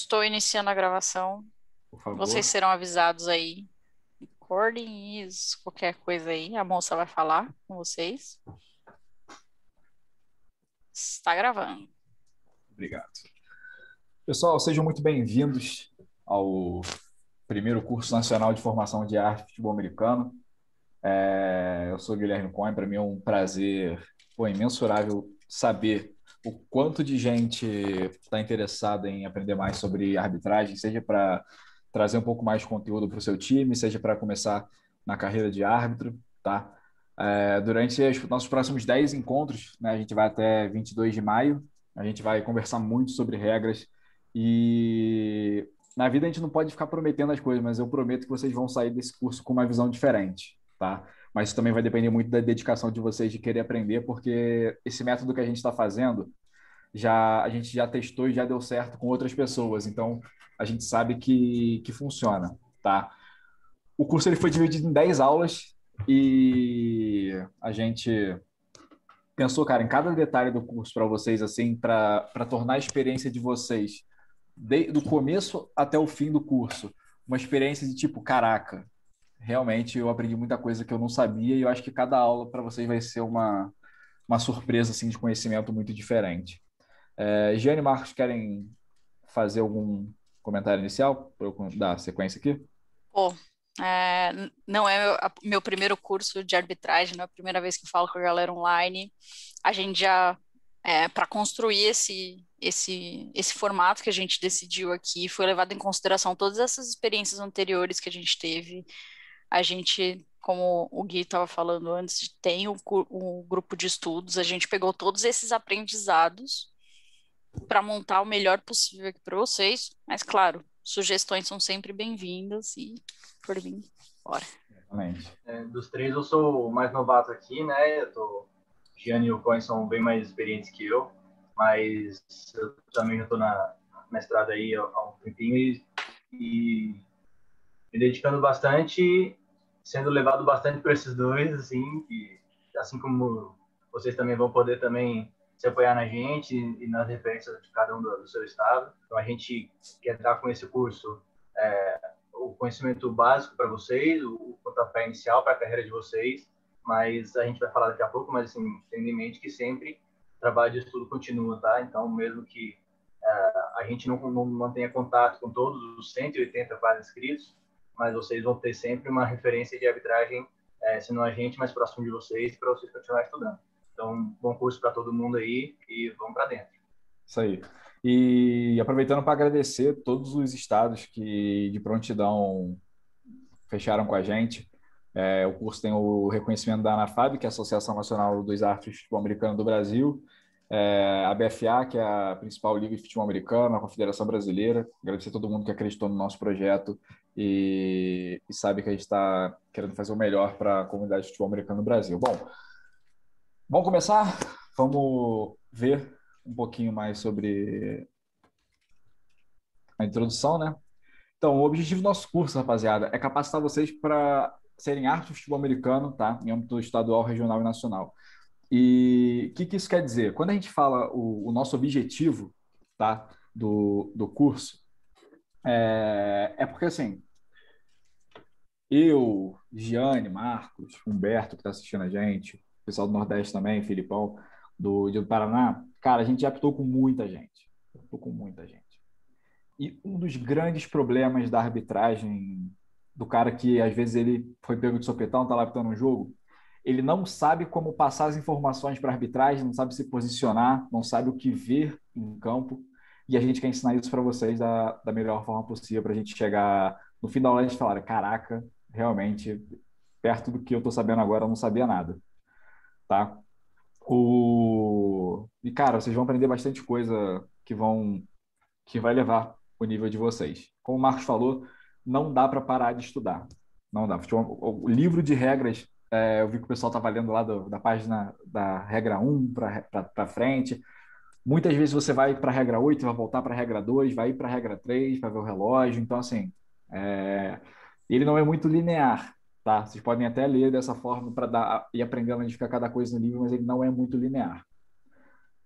Estou iniciando a gravação. Vocês serão avisados aí. Recordem isso, qualquer coisa aí. A moça vai falar com vocês. Está gravando. Obrigado. Pessoal, sejam muito bem-vindos ao primeiro curso nacional de formação de arte de futebol americano. É, eu sou Guilherme Cohen, para mim é um prazer pô, imensurável saber o quanto de gente está interessada em aprender mais sobre arbitragem, seja para trazer um pouco mais de conteúdo para o seu time, seja para começar na carreira de árbitro, tá? É, durante os nossos próximos 10 encontros, né, a gente vai até 22 de maio, a gente vai conversar muito sobre regras e na vida a gente não pode ficar prometendo as coisas, mas eu prometo que vocês vão sair desse curso com uma visão diferente, tá? Mas também vai depender muito da dedicação de vocês de querer aprender, porque esse método que a gente está fazendo, já a gente já testou e já deu certo com outras pessoas, então a gente sabe que, que funciona, tá? O curso ele foi dividido em 10 aulas e a gente pensou, cara, em cada detalhe do curso para vocês, assim, para tornar a experiência de vocês, de, do começo até o fim do curso, uma experiência de tipo, caraca, realmente eu aprendi muita coisa que eu não sabia e eu acho que cada aula para vocês vai ser uma, uma surpresa assim, de conhecimento muito diferente. É, Giane e Marcos querem fazer algum comentário inicial para eu dar sequência aqui? Pô, é, não é meu, meu, primeiro curso de arbitragem, não é a primeira vez que falo com a galera online. A gente já, é, para construir esse, esse, esse formato que a gente decidiu aqui, foi levado em consideração todas essas experiências anteriores que a gente teve, a gente, como o Gui estava falando antes, tem o, o grupo de estudos, a gente pegou todos esses aprendizados para montar o melhor possível aqui para vocês, mas claro, sugestões são sempre bem-vindas e por mim, bora. É, dos três eu sou o mais novato aqui, né? Eu tô... Gianni e o Coin são bem mais experientes que eu, mas eu também já estou na mestrada aí há um tempinho e, e me dedicando bastante, sendo levado bastante por esses dois, assim, e assim como vocês também vão poder também se apoiar na gente e nas referências de cada um do, do seu estado. Então a gente quer dar com esse curso é, o conhecimento básico para vocês, o, o pontapé inicial para a carreira de vocês, mas a gente vai falar daqui a pouco, mas assim, tendo em mente que sempre o trabalho de estudo continua, tá? Então, mesmo que é, a gente não, não mantenha contato com todos os 180 quase inscritos, mas vocês vão ter sempre uma referência de arbitragem, é, sendo a gente mais próximo de vocês, para vocês continuarem estudando. Então, bom curso para todo mundo aí e vamos para dentro. Isso aí. E aproveitando para agradecer todos os estados que de prontidão fecharam com a gente. É, o curso tem o reconhecimento da ANAFAB, que é a Associação Nacional dos Artes de Futebol Americano do Brasil, é, a BFA, que é a principal liga de futebol americano, a Confederação Brasileira. Agradecer a todo mundo que acreditou no nosso projeto e, e sabe que a gente está querendo fazer o melhor para a comunidade de futebol americano no Brasil. Bom, vamos começar? Vamos ver um pouquinho mais sobre a introdução, né? Então, o objetivo do nosso curso, rapaziada, é capacitar vocês para serem arte de futebol americano, tá? Em âmbito estadual, regional e nacional. E o que, que, isso quer dizer? Quando a gente fala o, o nosso objetivo tá, do, do curso, é, é porque assim, eu, Giane, Marcos, Humberto, que está assistindo a gente, pessoal do Nordeste também, Filipão, do, do Paraná, cara, a gente já apitou com muita gente. Apitou com muita gente. E um dos grandes problemas da arbitragem, do cara que às vezes ele foi pego de sopetão, tá lá apitando um jogo, ele não sabe como passar as informações para a arbitragem, não sabe se posicionar, não sabe o que ver em campo. E a gente quer ensinar isso para vocês da, da melhor forma possível, para a gente chegar no final da aula e falar: caraca, realmente, perto do que eu estou sabendo agora, eu não sabia nada. Tá? O... E, cara, vocês vão aprender bastante coisa que vão que vai levar o nível de vocês. Como o Marcos falou, não dá para parar de estudar. Não dá. O livro de regras é, eu vi que o pessoal estava lendo lá do, da página da regra 1 para frente. Muitas vezes você vai para a regra 8, vai voltar para a regra 2, vai para a regra 3 para ver o relógio. Então, assim, é... ele não é muito linear, tá? Vocês podem até ler dessa forma para dar e aprendendo a identificar cada coisa no livro, mas ele não é muito linear.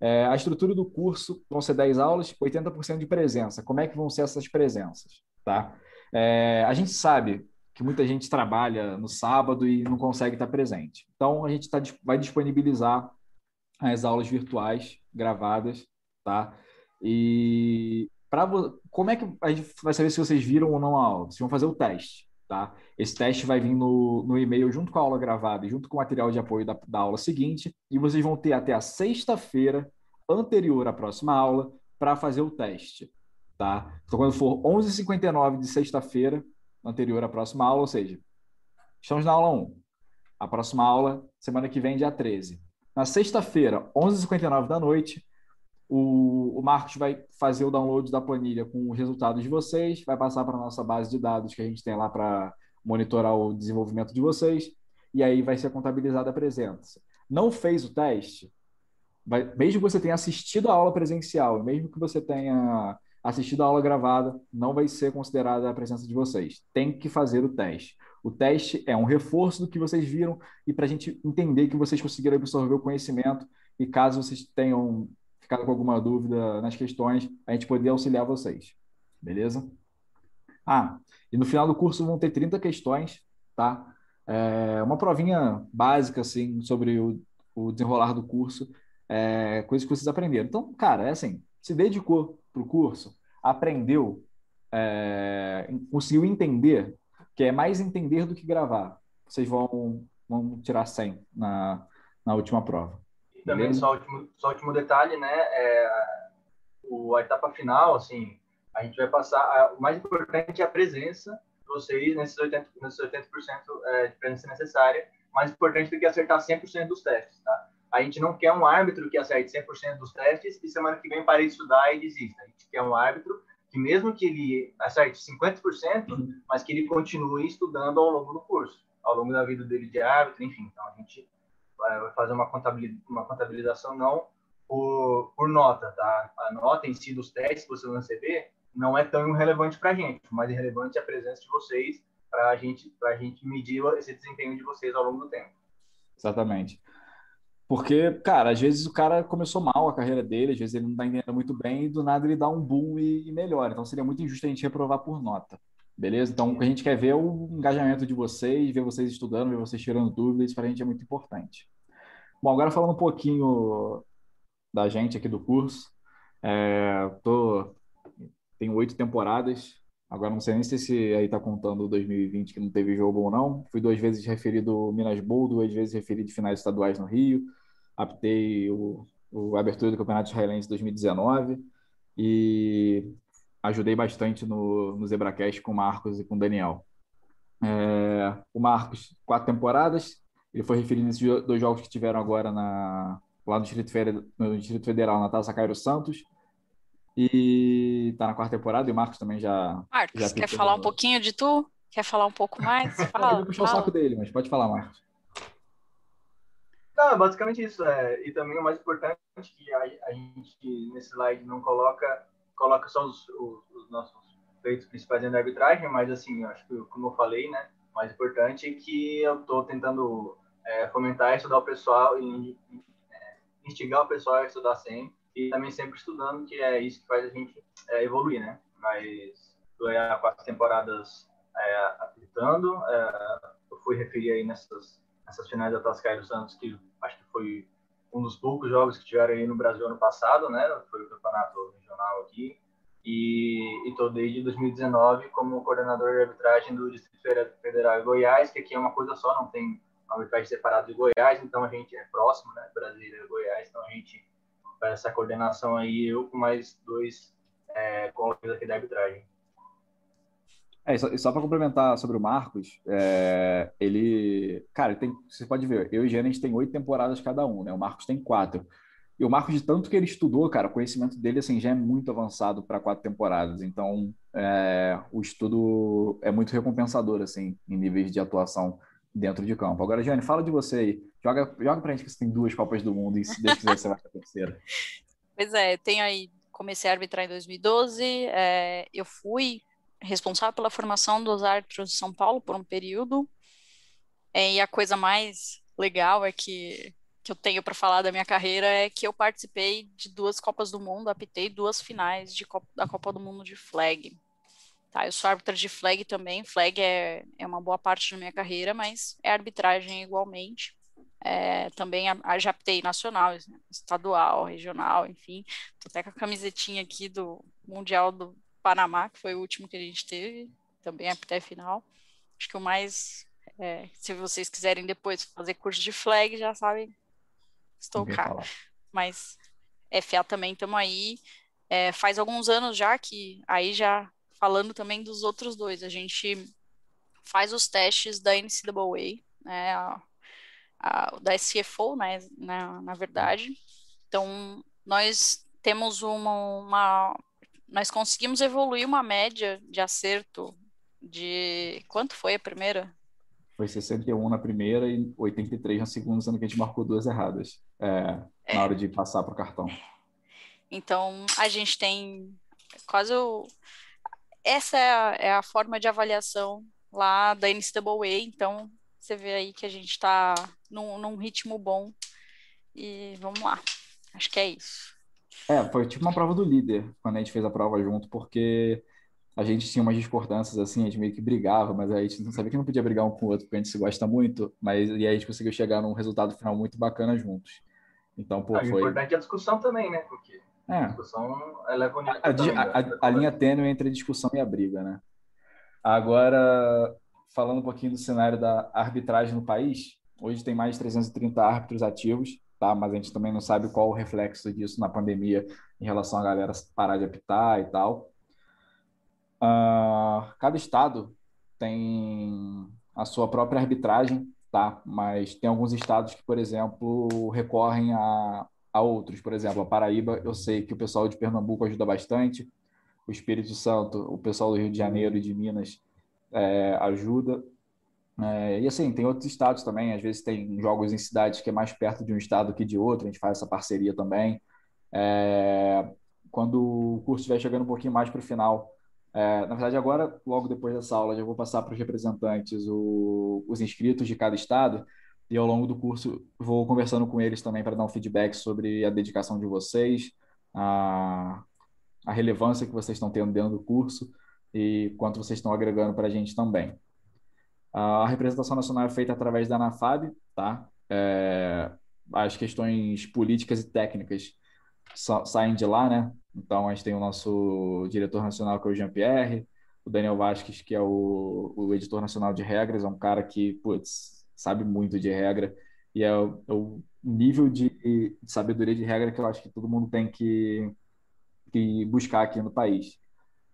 É, a estrutura do curso vão ser 10 aulas, 80% de presença. Como é que vão ser essas presenças? Tá? É, a gente sabe que muita gente trabalha no sábado e não consegue estar presente. Então, a gente tá, vai disponibilizar as aulas virtuais gravadas, tá? E para como é que a gente vai saber se vocês viram ou não a aula? Vocês vão fazer o teste, tá? Esse teste vai vir no, no e-mail junto com a aula gravada e junto com o material de apoio da, da aula seguinte, e vocês vão ter até a sexta-feira anterior à próxima aula para fazer o teste, tá? Então, quando for 11h59 de sexta-feira, anterior à próxima aula, ou seja, estamos na aula 1. A próxima aula, semana que vem, dia 13. Na sexta-feira, 11h59 da noite, o, o Marcos vai fazer o download da planilha com os resultados de vocês, vai passar para a nossa base de dados que a gente tem lá para monitorar o desenvolvimento de vocês, e aí vai ser contabilizada a presença. Não fez o teste? Vai, mesmo que você tenha assistido a aula presencial, mesmo que você tenha assistido a aula gravada, não vai ser considerada a presença de vocês. Tem que fazer o teste. O teste é um reforço do que vocês viram e para a gente entender que vocês conseguiram absorver o conhecimento e caso vocês tenham com alguma dúvida nas questões, a gente poder auxiliar vocês. Beleza? Ah, e no final do curso vão ter 30 questões, tá? É uma provinha básica, assim, sobre o, o desenrolar do curso, é, coisas que vocês aprenderam. Então, cara, é assim, se dedicou para o curso, aprendeu, é, conseguiu entender, que é mais entender do que gravar. Vocês vão, vão tirar 100 na, na última prova. E também, só último, só último detalhe, né? É, o, a etapa final, assim, a gente vai passar. A, o mais importante é a presença de vocês nesses 80%, nesses 80 é, de presença necessária. Mais importante do que acertar 100% dos testes, tá? A gente não quer um árbitro que acerte 100% dos testes e semana que vem pare de estudar e desista. A gente quer um árbitro que mesmo que ele acerte 50%, uhum. mas que ele continue estudando ao longo do curso, ao longo da vida dele de árbitro, enfim. Então, a gente vai fazer uma contabilização, uma contabilização não por, por nota, tá? A nota em si dos testes que vocês vão receber não é tão relevante para a gente, mas é relevante a presença de vocês para a gente, a gente medir esse desempenho de vocês ao longo do tempo. Exatamente. Porque, cara, às vezes o cara começou mal a carreira dele, às vezes ele não está entendendo muito bem, e do nada ele dá um boom e, e melhora. Então seria muito injusto a gente reprovar por nota. Beleza? Então, a gente quer ver o engajamento de vocês, ver vocês estudando, ver vocês tirando dúvidas, isso para a gente é muito importante. Bom, agora falando um pouquinho da gente aqui do curso, é, tô, tenho oito temporadas, agora não sei nem se esse aí está contando 2020 que não teve jogo ou não. Fui duas vezes referido Minas Bowl, duas vezes referido finais estaduais no Rio, aptei o, o abertura do Campeonato Israelense 2019 e ajudei bastante no, no Zebracast com o Marcos e com o Daniel. É, o Marcos, quatro temporadas, ele foi referido nesses dois jogos que tiveram agora na, lá no Distrito, Federal, no Distrito Federal, na Taça Cairo Santos. E tá na quarta temporada, e o Marcos também já. Marcos, já quer falar um pouquinho de tu? Quer falar um pouco mais? Fala, eu vou puxar fala. o saco dele, mas pode falar, Marcos. Não, basicamente isso. É, e também o mais importante que a, a gente nesse slide não coloca coloca só os, os, os nossos feitos principais da arbitragem, mas assim, acho que como eu falei, né, o mais importante é que eu estou tentando é, fomentar estudar o pessoal e é, instigar o pessoal a estudar sempre e também sempre estudando, que é isso que faz a gente é, evoluir, né? Mas estou há quatro temporadas é, apitando, é, eu fui referir aí nessas essas finais da Tascai do Santos, que acho que foi um dos poucos jogos que tiveram aí no Brasil ano passado, né? Foi o campeonato regional aqui. E estou desde 2019 como coordenador de arbitragem do Distrito Federal de Goiás, que aqui é uma coisa só, não tem arbitragem separada de Goiás, então a gente é próximo, né? Brasília e Goiás, então a gente faz essa coordenação aí, eu com mais dois é, colegas aqui da arbitragem. É, só, só para complementar sobre o Marcos, é, ele. Cara, tem, você pode ver, eu e Jean, a gente tem oito temporadas cada um, né? O Marcos tem quatro. E o Marcos, de tanto que ele estudou, cara, o conhecimento dele assim, já é muito avançado para quatro temporadas. Então, é, o estudo é muito recompensador, assim, em níveis de atuação dentro de campo. Agora, Jane, fala de você aí. Joga, joga pra gente que você tem duas Copas do Mundo e se Deus quiser você vai para a terceira. Pois é, tenho aí, comecei a arbitrar em 2012, é, eu fui responsável pela formação dos árbitros de São Paulo por um período. É, e a coisa mais legal é que que eu tenho para falar da minha carreira é que eu participei de duas Copas do Mundo, apitei duas finais de Copa, da Copa do Mundo de flag. Tá, eu sou árbitra de flag também, flag é, é uma boa parte da minha carreira, mas é arbitragem igualmente. É, também a, a, nacional, estadual, regional, enfim. Tô até com a camisetinha aqui do Mundial do Panamá, que foi o último que a gente teve, também apitei final. Acho que o mais, é, se vocês quiserem depois fazer curso de flag, já sabem estou cá. Mas FA também estamos aí. É, faz alguns anos já que aí já falando também dos outros dois, a gente faz os testes da NCAA, né, a, a, da CFO, né, na, na verdade. Então, nós temos uma, uma, nós conseguimos evoluir uma média de acerto de quanto foi a primeira? Foi 61 na primeira e 83 na segunda, sendo que a gente marcou duas erradas é, é. na hora de passar para o cartão. Então, a gente tem quase o... Essa é a, é a forma de avaliação lá da NCAA, então você vê aí que a gente está num, num ritmo bom e vamos lá. Acho que é isso. É, foi tipo uma prova do líder quando a gente fez a prova junto, porque a gente tinha umas discordâncias assim, a gente meio que brigava, mas a gente não sabia que não podia brigar um com o outro, porque a gente se gosta muito, mas e aí a gente conseguiu chegar num resultado final muito bacana juntos. Então, pô, ah, foi... O importante é a discussão também, né? Porque é. a discussão eleva o nível a, também, a, a, a linha tênue entre a discussão e a briga, né? Agora, falando um pouquinho do cenário da arbitragem no país, hoje tem mais de 330 árbitros ativos, tá? Mas a gente também não sabe qual o reflexo disso na pandemia em relação a galera parar de apitar e tal. Uh, cada estado tem a sua própria arbitragem, tá? Mas tem alguns estados que, por exemplo, recorrem a, a outros. Por exemplo, a Paraíba, eu sei que o pessoal de Pernambuco ajuda bastante. O Espírito Santo, o pessoal do Rio de Janeiro e de Minas é, ajuda. É, e assim, tem outros estados também. Às vezes tem jogos em cidades que é mais perto de um estado que de outro. A gente faz essa parceria também. É, quando o curso estiver chegando um pouquinho mais para o final, é, na verdade, agora, logo depois dessa aula, já vou passar para os representantes o, os inscritos de cada estado e ao longo do curso vou conversando com eles também para dar um feedback sobre a dedicação de vocês, a, a relevância que vocês estão tendo dentro do curso e quanto vocês estão agregando para a gente também. A representação nacional é feita através da ANAFAB, tá? É, as questões políticas e técnicas saem de lá, né? Então, a gente tem o nosso diretor nacional, que é o Jean-Pierre, o Daniel Vasques, que é o, o, editor nacional de regras, é um cara que, putz, sabe muito de regra, e é o, é o nível de, de, sabedoria de regra que eu acho que todo mundo tem que, que buscar aqui no país,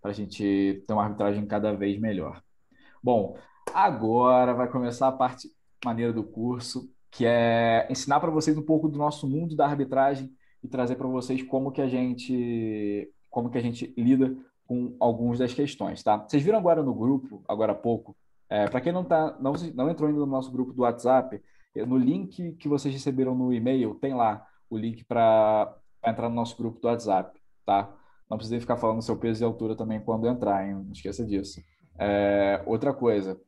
para a gente ter uma arbitragem cada vez melhor. Bom, agora vai começar a parte maneira do curso, que é ensinar para vocês um pouco do nosso mundo da arbitragem e trazer para vocês como que a gente como que a gente lida com algumas das questões, tá? Vocês viram agora no grupo, agora há pouco, é, para quem não tá não, não entrou ainda no nosso grupo do WhatsApp, no link que vocês receberam no e-mail tem lá o link para entrar no nosso grupo do WhatsApp, tá? Não precisa ficar falando seu peso e altura também quando entrar, hein? Não esqueça disso. É, outra coisa,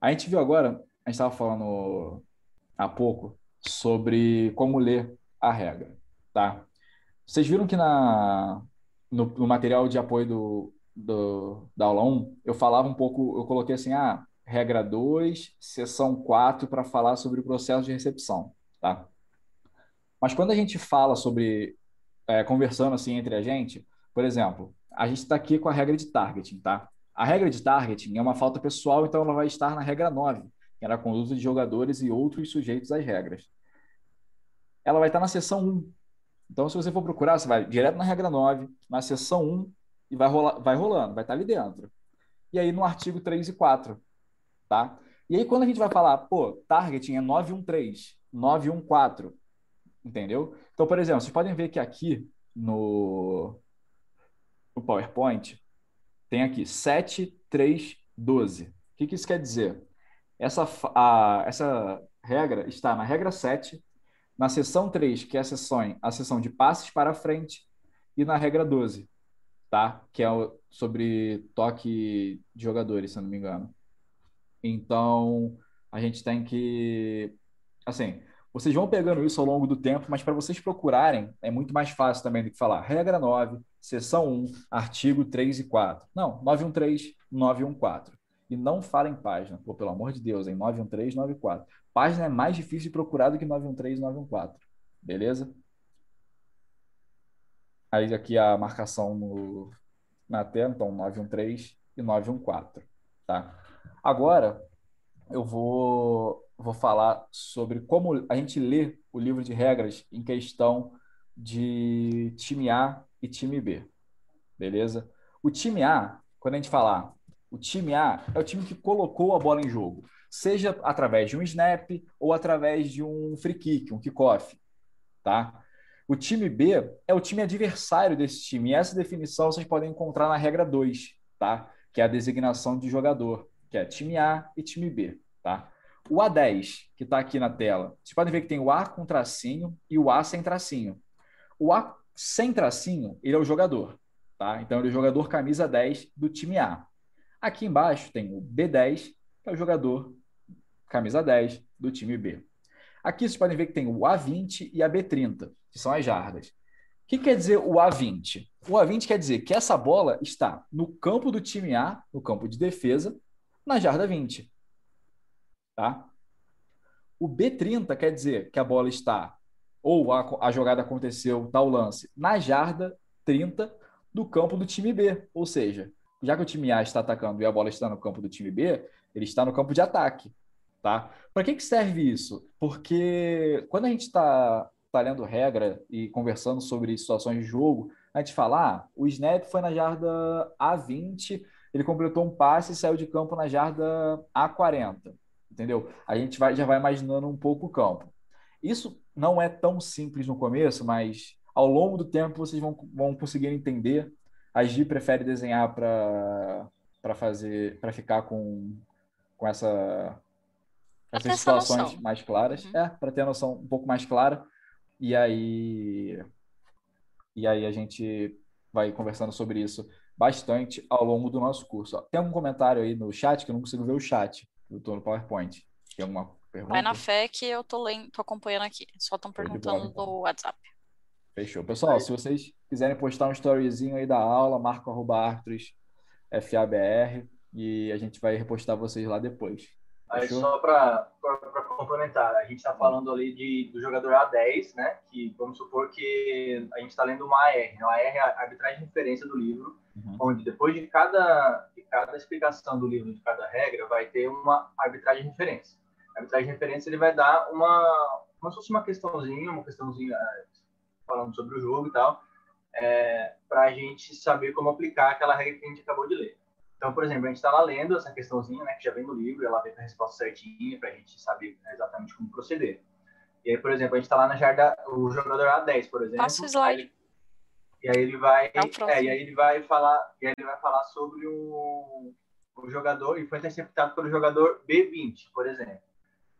a gente viu agora, a gente estava falando há pouco sobre como ler a regra. Tá? Vocês viram que na, no, no material de apoio do, do, da aula 1, eu falava um pouco, eu coloquei assim, ah, regra 2, seção 4, para falar sobre o processo de recepção, tá? Mas quando a gente fala sobre, é, conversando assim entre a gente, por exemplo, a gente está aqui com a regra de targeting, tá? A regra de targeting é uma falta pessoal, então ela vai estar na regra 9, que era a conduta de jogadores e outros sujeitos às regras. Ela vai estar na seção 1, então, se você for procurar, você vai direto na regra 9, na seção 1, e vai, rolar, vai rolando, vai estar ali dentro. E aí no artigo 3 e 4, tá? E aí quando a gente vai falar, pô, targeting é 913, 914, entendeu? Então, por exemplo, vocês podem ver que aqui no, no PowerPoint tem aqui 7312. O que, que isso quer dizer? Essa, a, essa regra está na regra 7, na seção 3, que é a seção, a seção de passes para frente, e na regra 12, tá? Que é sobre toque de jogadores, se eu não me engano. Então, a gente tem que. Assim, Vocês vão pegando isso ao longo do tempo, mas para vocês procurarem, é muito mais fácil também do que falar regra 9, seção 1, artigo 3 e 4. Não, 913, 914. E não fala em página. Pô, pelo amor de Deus, em 913, 94. Página é mais difícil de procurar do que 913 914. Beleza? Aí aqui a marcação no, na tela, então 913 e 914. Tá? Agora, eu vou, vou falar sobre como a gente lê o livro de regras em questão de time A e time B. Beleza? O time A, quando a gente falar, o time A é o time que colocou a bola em jogo, seja através de um snap ou através de um free kick, um kickoff, tá? O time B é o time adversário desse time. E essa definição vocês podem encontrar na regra 2, tá? Que é a designação de jogador, que é time A e time B, tá? O A10, que está aqui na tela, vocês podem ver que tem o A com tracinho e o A sem tracinho. O A sem tracinho, ele é o jogador, tá? Então, ele é o jogador camisa 10 do time A. Aqui embaixo tem o B10, que é o jogador camisa 10 do time B. Aqui vocês podem ver que tem o A20 e a B30 que são as jardas. O que quer dizer o A20? O A20 quer dizer que essa bola está no campo do time A, no campo de defesa, na jarda 20. Tá? O B30 quer dizer que a bola está, ou a, a jogada aconteceu, tal lance, na jarda 30 do campo do time B. Ou seja, já que o time A está atacando e a bola está no campo do time B, ele está no campo de ataque. Tá? Para que, que serve isso? Porque quando a gente está está lendo regra e conversando sobre situações de jogo, a gente fala, ah, o snap foi na jarda A20, ele completou um passe e saiu de campo na jarda A40, entendeu? A gente vai, já vai imaginando um pouco o campo. Isso não é tão simples no começo, mas ao longo do tempo vocês vão, vão conseguir entender. A Gi prefere desenhar para fazer, para ficar com, com essa essas situações mais claras, uhum. é, para ter a noção um pouco mais clara. E aí, e aí a gente vai conversando sobre isso bastante ao longo do nosso curso. Tem algum comentário aí no chat que eu não consigo ver o chat? Eu estou no PowerPoint. Tem alguma pergunta? Vai na fé que eu tô, lendo, tô acompanhando aqui. Só estão perguntando então. no WhatsApp. Fechou. Pessoal, se vocês quiserem postar um storyzinho aí da aula, marca arroba Artros, FABR, e a gente vai repostar vocês lá depois. Aí só para complementar, a gente está falando ali de, do jogador A10, né? Que vamos supor que a gente está lendo uma AR. Né? Uma AR é a arbitragem de referência do livro, uhum. onde depois de cada, de cada explicação do livro, de cada regra, vai ter uma arbitragem de referência. A arbitragem de referência ele vai dar uma, como se fosse uma questãozinha, uma questãozinha é, falando sobre o jogo e tal, é, para a gente saber como aplicar aquela regra que a gente acabou de ler. Então, por exemplo, a gente está lá lendo essa questãozinha, né, que já vem no livro, ela vem com a resposta certinha para a gente saber exatamente como proceder. E aí, por exemplo, a gente está lá na jarda, o jogador A10, por exemplo. Passa o slide. E aí ele vai, é, é, e aí ele vai falar, e aí ele vai falar sobre o, o jogador e foi interceptado pelo jogador B20, por exemplo.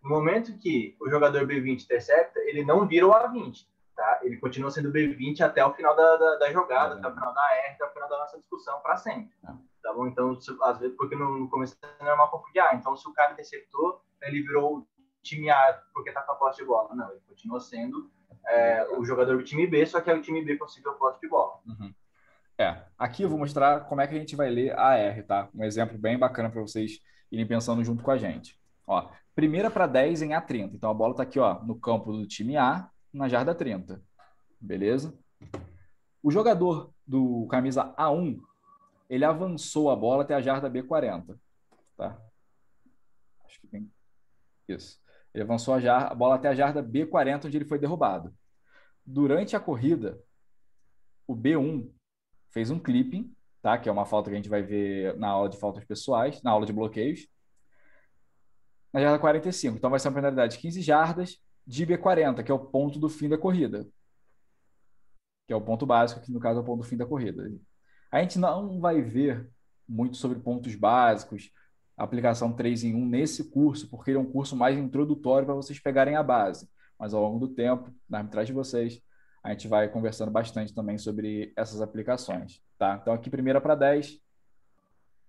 No momento que o jogador B20 intercepta, ele não vira o A20, tá? Ele continua sendo B20 até o final da, da, da jogada, até o final da R, até o final da nossa discussão para sempre. Tá bom? Então, se, às vezes, porque no, começo é normal confundir, então se o cara interceptou, ele virou time A porque tá com a posse de bola. Não, ele continua sendo é, o jogador do time B, só que é o time B conseguiu a posse de bola. Uhum. É, aqui eu vou mostrar como é que a gente vai ler a R, tá? Um exemplo bem bacana para vocês irem pensando junto com a gente. Ó, primeira para 10 em A30. Então a bola está aqui, ó, no campo do time A, na jarda 30. Beleza? O jogador do camisa A1 ele avançou a bola até a jarda B40. Tá? Acho que tem. Isso. Ele avançou a, a bola até a jarda B40, onde ele foi derrubado. Durante a corrida, o B1 fez um clipping, tá? que é uma falta que a gente vai ver na aula de faltas pessoais, na aula de bloqueios, na jarda 45. Então vai ser uma penalidade de 15 jardas de B40, que é o ponto do fim da corrida. Que é o ponto básico, que no caso é o ponto do fim da corrida. A gente não vai ver muito sobre pontos básicos, aplicação 3 em 1 nesse curso, porque ele é um curso mais introdutório para vocês pegarem a base. Mas ao longo do tempo, na arbitragem de vocês, a gente vai conversando bastante também sobre essas aplicações. Tá? Então, aqui, primeira para 10,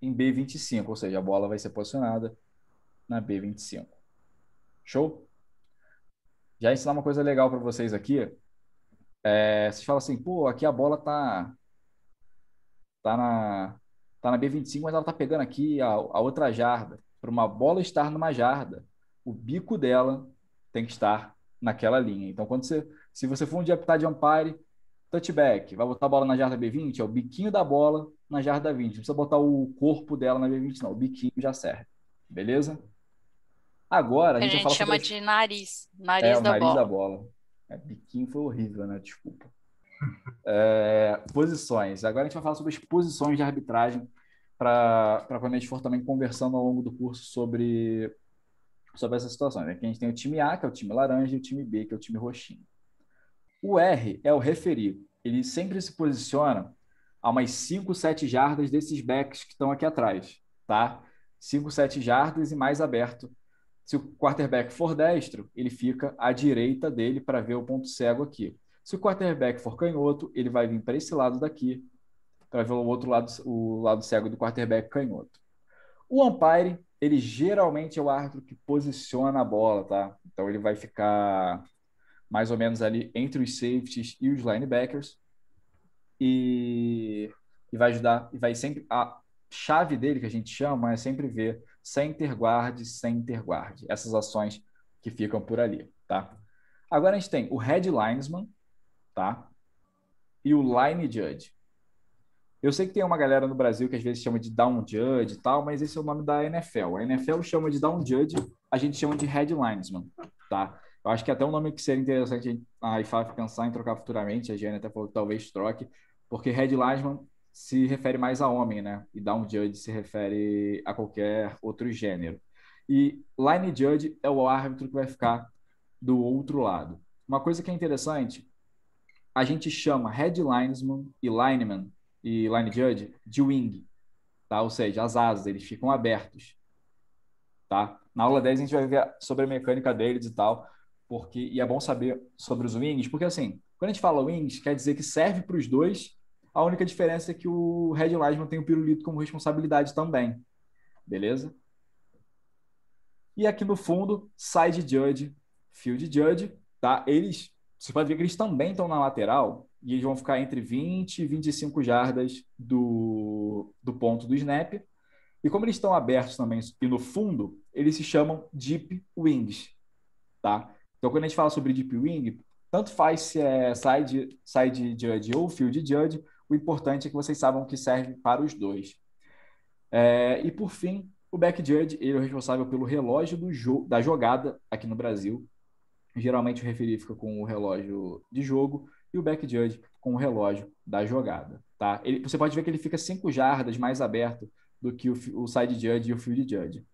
em B25, ou seja, a bola vai ser posicionada na B25. Show? já ensinar uma coisa legal para vocês aqui. É, vocês falam assim, pô, aqui a bola tá tá na tá na B25, mas ela tá pegando aqui a, a outra jarda. Para uma bola estar numa jarda, o bico dela tem que estar naquela linha. Então, quando você, se você for um dia apitar de umpire, touchback, vai botar a bola na jarda B20, é o biquinho da bola na jarda 20. Não precisa botar o corpo dela na B20, não. O biquinho já serve. Beleza? Agora, a gente, a gente chama sobre... de nariz. Nariz é, da nariz bola. da bola. É, biquinho foi horrível, né? Desculpa. É, posições. Agora a gente vai falar sobre as posições de arbitragem para quando a gente for também conversando ao longo do curso sobre, sobre essas situações. Aqui a gente tem o time A, que é o time laranja, e o time B, que é o time roxinho. O R é o referir. Ele sempre se posiciona a umas 5, 7 jardas desses backs que estão aqui atrás, tá? 5, 7 jardas e mais aberto se o quarterback for destro, ele fica à direita dele para ver o ponto cego aqui. Se o quarterback for canhoto, ele vai vir para esse lado daqui para ver o outro lado, o lado cego do quarterback canhoto. O umpire, ele geralmente é o árbitro que posiciona a bola, tá? Então ele vai ficar mais ou menos ali entre os safeties e os linebackers e, e vai ajudar e vai sempre a chave dele que a gente chama é sempre ver center guard, center guard. Essas ações que ficam por ali, tá? Agora a gente tem o head linesman, tá? E o line judge. Eu sei que tem uma galera no Brasil que às vezes chama de down judge e tal, mas esse é o nome da NFL. A NFL chama de down judge, a gente chama de head linesman, tá? Eu acho que até um nome que seria interessante a IFAF pensar em trocar futuramente, a Jane até falou que talvez troque, porque head linesman se refere mais a homem, né? E down judge se refere a qualquer outro gênero. E line judge é o árbitro que vai ficar do outro lado. Uma coisa que é interessante, a gente chama head linesman e lineman e line judge de wing, tá? Ou seja, as asas, eles ficam abertos, tá? Na aula 10 a gente vai ver sobre a mecânica deles e tal, porque e é bom saber sobre os wings, porque assim, quando a gente fala wings, quer dizer que serve para os dois a única diferença é que o Light tem o pirulito como responsabilidade também. Beleza? E aqui no fundo, side judge, field judge, tá? Eles, você pode ver que eles também estão na lateral e eles vão ficar entre 20 e 25 jardas do, do ponto do snap. E como eles estão abertos também e no fundo, eles se chamam deep wings, tá? Então, quando a gente fala sobre deep wing, tanto faz se é side, side judge ou field judge, o importante é que vocês saibam que serve para os dois. É, e por fim, o back judge ele é o responsável pelo relógio do jo da jogada aqui no Brasil. Geralmente o referi fica com o relógio de jogo e o back judge com o relógio da jogada. Tá? Ele, você pode ver que ele fica cinco jardas mais aberto do que o, o side judge e o field judge.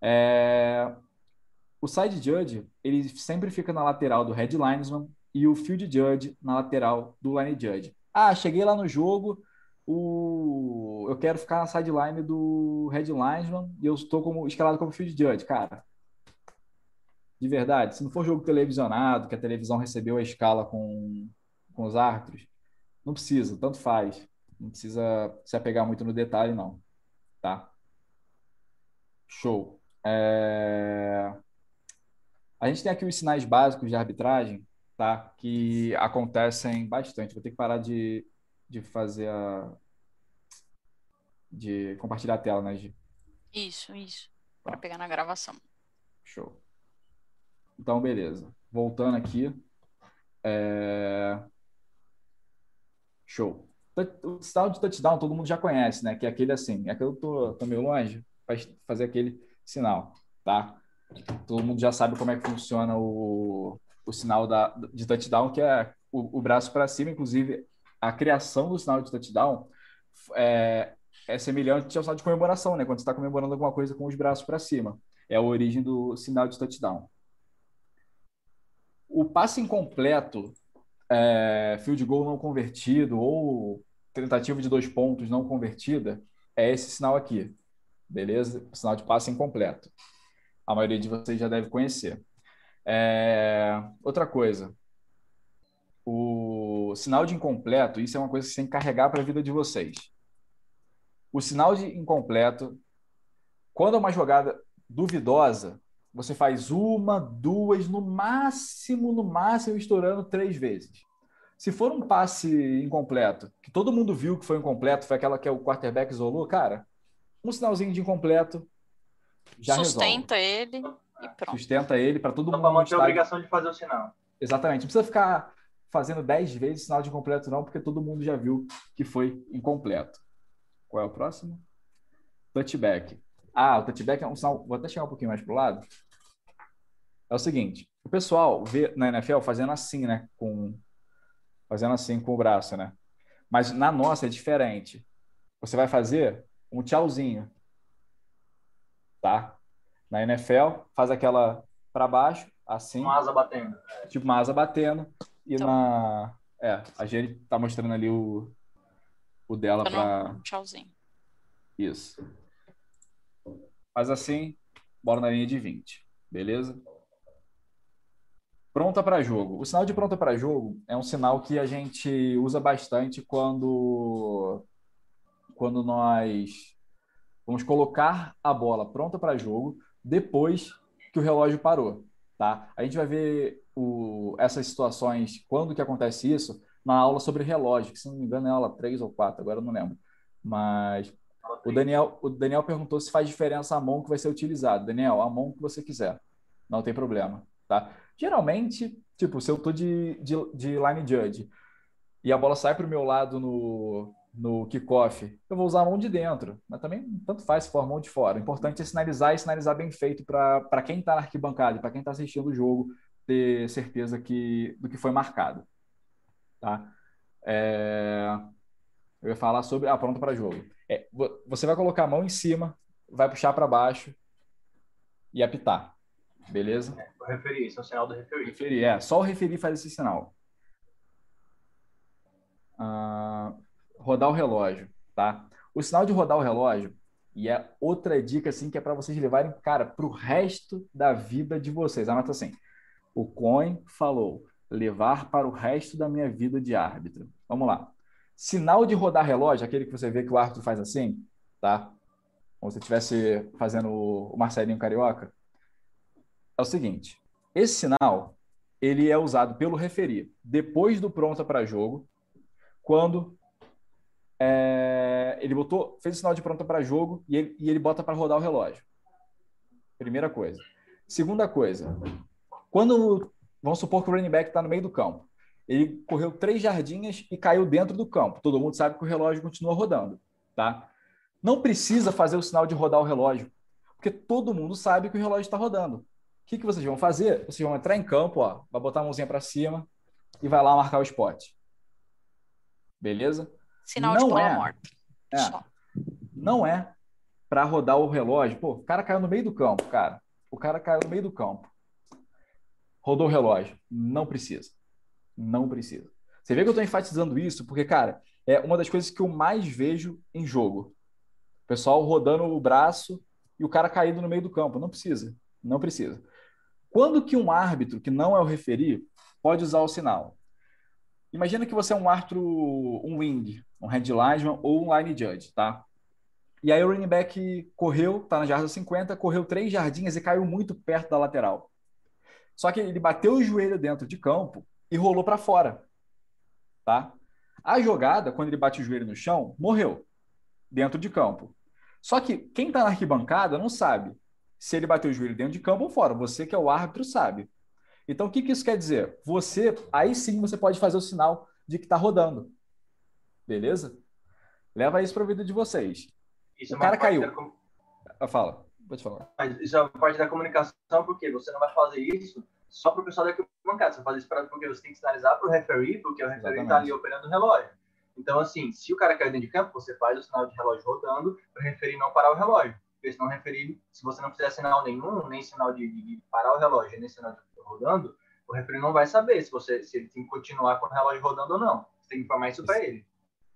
É, o side judge ele sempre fica na lateral do head linesman e o field judge na lateral do line judge. Ah, cheguei lá no jogo, o... eu quero ficar na sideline do Red Linesman e eu estou como, escalado como field judge. Cara, de verdade, se não for jogo televisionado, que a televisão recebeu a escala com, com os árbitros, não precisa, tanto faz. Não precisa se apegar muito no detalhe, não. Tá? Show. É... A gente tem aqui os sinais básicos de arbitragem tá? Que acontecem bastante. Vou ter que parar de, de fazer a. de compartilhar a tela, né, Gi? Isso, isso. Para pegar na gravação. Show. Então, beleza. Voltando aqui. É... Show. O sinal de touchdown todo mundo já conhece, né? Que é aquele assim. É que eu tô, tô meio longe para fazer aquele sinal, tá? Todo mundo já sabe como é que funciona o, o sinal da, de touchdown, que é o, o braço para cima. Inclusive, a criação do sinal de touchdown é, é semelhante ao sinal de comemoração, né? Quando você está comemorando alguma coisa com os braços para cima. É a origem do sinal de touchdown. O passe incompleto, é, field goal não convertido ou tentativa de dois pontos não convertida, é esse sinal aqui. Beleza? Sinal de passe incompleto. A maioria de vocês já deve conhecer. É... Outra coisa, o sinal de incompleto, isso é uma coisa que você tem que carregar para a vida de vocês. O sinal de incompleto, quando é uma jogada duvidosa, você faz uma, duas, no máximo, no máximo, estourando três vezes. Se for um passe incompleto, que todo mundo viu que foi incompleto, foi aquela que é o quarterback isolou, cara, um sinalzinho de incompleto já Sustenta resolve. ele e pronto. Sustenta ele para todo Só mundo. para manter a obrigação de fazer o sinal. Exatamente. Não precisa ficar fazendo 10 vezes sinal de incompleto, não, porque todo mundo já viu que foi incompleto. Qual é o próximo? Touchback. Ah, o touchback é um sinal. Vou até chegar um pouquinho mais pro lado. É o seguinte: o pessoal vê na NFL fazendo assim, né? Com... Fazendo assim com o braço, né? Mas na nossa é diferente. Você vai fazer um tchauzinho. Tá? Na NFL, faz aquela para baixo, assim Uma asa batendo. tipo uma asa batendo e Então. na é a Jenny tá mostrando ali o o dela Dando para um tchauzinho. isso faz assim bola na linha de 20 beleza pronta para jogo o sinal de pronta para jogo é um sinal que a gente usa bastante quando quando nós vamos colocar a bola pronta para jogo depois que o relógio parou tá? A gente vai ver o, essas situações, quando que acontece isso, na aula sobre relógio, que se não me engano é aula 3 ou 4, agora eu não lembro. Mas o Daniel, o Daniel perguntou se faz diferença a mão que vai ser utilizada. Daniel, a mão que você quiser. Não tem problema, tá? Geralmente, tipo, se eu tô de, de, de line judge e a bola sai para o meu lado no, no kickoff, eu vou usar a mão de dentro. Mas também tanto faz se for a mão de fora. O importante é sinalizar e sinalizar bem feito para quem está na arquibancada e para quem está assistindo o jogo ter certeza que, do que foi marcado. Tá? É, Eu ia falar sobre. Ah, pronto para jogo. É, vo- você vai colocar a mão em cima, vai puxar para baixo e apitar. Beleza? O referi, esse é o sinal do referi. Referir, é. Só o referir faz esse sinal. Ah, rodar o relógio, tá? O sinal de rodar o relógio, e é outra dica, assim, que é para vocês levarem, cara, para o resto da vida de vocês. Anota assim. O Coin falou, levar para o resto da minha vida de árbitro. Vamos lá. Sinal de rodar relógio, aquele que você vê que o árbitro faz assim, tá? Como se estivesse fazendo o Marcelinho Carioca. É o seguinte, esse sinal, ele é usado pelo referir depois do pronta para jogo, quando é, ele botou, fez o sinal de pronta para jogo e ele, e ele bota para rodar o relógio. Primeira coisa. Segunda coisa, quando vamos supor que o running back está no meio do campo, ele correu três jardinhas e caiu dentro do campo. Todo mundo sabe que o relógio continua rodando, tá? Não precisa fazer o sinal de rodar o relógio, porque todo mundo sabe que o relógio está rodando. O que, que vocês vão fazer? Vocês vão entrar em campo, ó, vai botar a mãozinha para cima e vai lá marcar o spot. Beleza? Sinal Não de bola é. morta. É. Não é para rodar o relógio. Pô, o cara caiu no meio do campo, cara. O cara caiu no meio do campo. Rodou o relógio. Não precisa. Não precisa. Você vê que eu estou enfatizando isso porque, cara, é uma das coisas que eu mais vejo em jogo. O pessoal rodando o braço e o cara caído no meio do campo. Não precisa. Não precisa. Quando que um árbitro, que não é o referir, pode usar o sinal? Imagina que você é um árbitro, um wing, um head lineman ou um line judge, tá? E aí o running back correu, tá na jarda 50, correu três jardinhas e caiu muito perto da lateral. Só que ele bateu o joelho dentro de campo e rolou para fora, tá? A jogada, quando ele bate o joelho no chão, morreu dentro de campo. Só que quem tá na arquibancada não sabe se ele bateu o joelho dentro de campo ou fora. Você que é o árbitro sabe. Então, o que, que isso quer dizer? Você, aí sim, você pode fazer o sinal de que está rodando. Beleza? Leva isso para a vida de vocês. Isso O é cara caiu. da Ah, Fala, pode falar. Mas isso é parte da comunicação, porque você não vai fazer isso só para o pessoal da bancada. Você fazer isso pra, porque você tem que sinalizar para o referee, porque o referee está ali operando o relógio. Então, assim, se o cara caiu dentro de campo, você faz o sinal de relógio rodando para o referee não parar o relógio. Porque senão o referee, se você não fizer sinal nenhum, nem sinal de, de parar o relógio, nem sinal de rodando, o referee não vai saber se, você, se ele tem que continuar com o relógio rodando ou não. Você tem que informar isso para ele.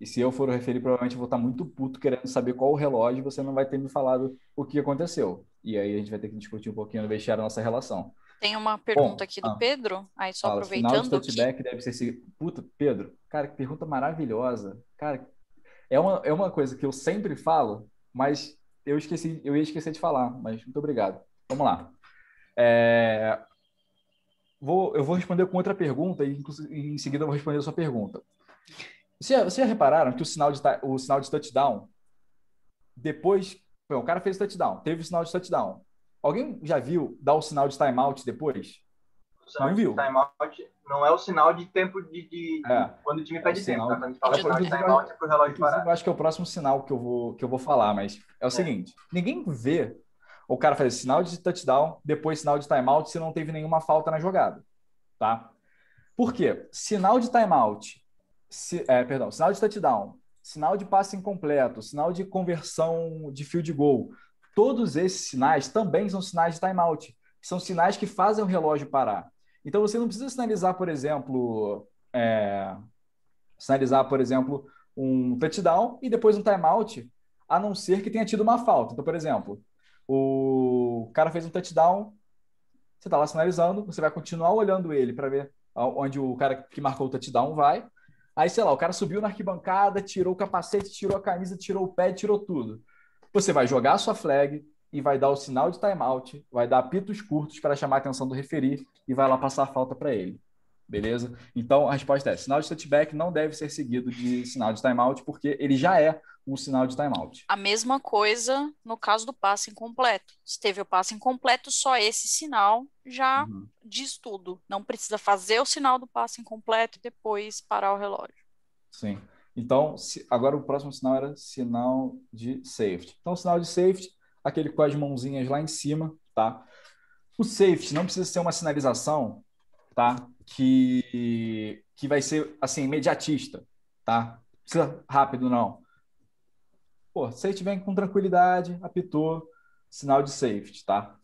E se eu for o referir, provavelmente eu vou estar muito puto querendo saber qual o relógio você não vai ter me falado o que aconteceu. E aí a gente vai ter que discutir um pouquinho no vestiário a nossa relação. Tem uma pergunta aqui do ah. Pedro, aí só Fala, final de aproveitando que touchback deve ser esse... Puta, Pedro, cara, que pergunta maravilhosa. Cara, é uma, é uma coisa que eu sempre falo, mas eu esqueci, eu ia esquecer de falar, mas muito obrigado. Vamos lá. É... Vou, eu vou responder com outra pergunta e em seguida eu vou responder a sua pergunta. Vocês já, já repararam que o sinal de, o sinal de touchdown, depois, o cara fez touchdown, teve o sinal de touchdown. Alguém já viu dar o sinal de timeout depois? Não viu? Timeout não é o sinal de tempo de, de, é, quando o time pede é tempo. Tá? Quando a gente fala sinal de timeout é pro relógio parar. Eu acho que é o próximo sinal que eu vou, que eu vou falar, mas é o é. seguinte: ninguém vê o cara fazer sinal de touchdown, depois sinal de timeout, se não teve nenhuma falta na jogada. Tá? Por quê? Sinal de timeout, se, é, perdão, sinal de touchdown, sinal de passe incompleto, sinal de conversão de field goal, todos esses sinais também são sinais de timeout. São sinais que fazem o relógio parar. Então você não precisa sinalizar, por exemplo, é, sinalizar, por exemplo, um touchdown e depois um timeout, a não ser que tenha tido uma falta. Então, por exemplo, o cara fez um touchdown, você está lá sinalizando, você vai continuar olhando ele para ver onde o cara que marcou o touchdown vai. Aí, sei lá, o cara subiu na arquibancada, tirou o capacete, tirou a camisa, tirou o pé, tirou tudo. Você vai jogar a sua flag e vai dar o sinal de timeout, vai dar pitos curtos para chamar a atenção do referi e vai lá passar a falta para ele. Beleza? Então, a resposta é: sinal de touchback não deve ser seguido de sinal de timeout, porque ele já é um sinal de timeout. A mesma coisa no caso do passe incompleto. Se teve o passe incompleto, só esse sinal já uhum. diz tudo. Não precisa fazer o sinal do passe incompleto e depois parar o relógio. Sim. Então, se, agora o próximo sinal era sinal de safety. Então, sinal de safety, aquele com as mãozinhas lá em cima, tá? O safety não precisa ser uma sinalização, tá? Que, que vai ser, assim, imediatista, tá? Precisa rápido, não Pô, safety vem com tranquilidade, apitou, sinal de safety, tá?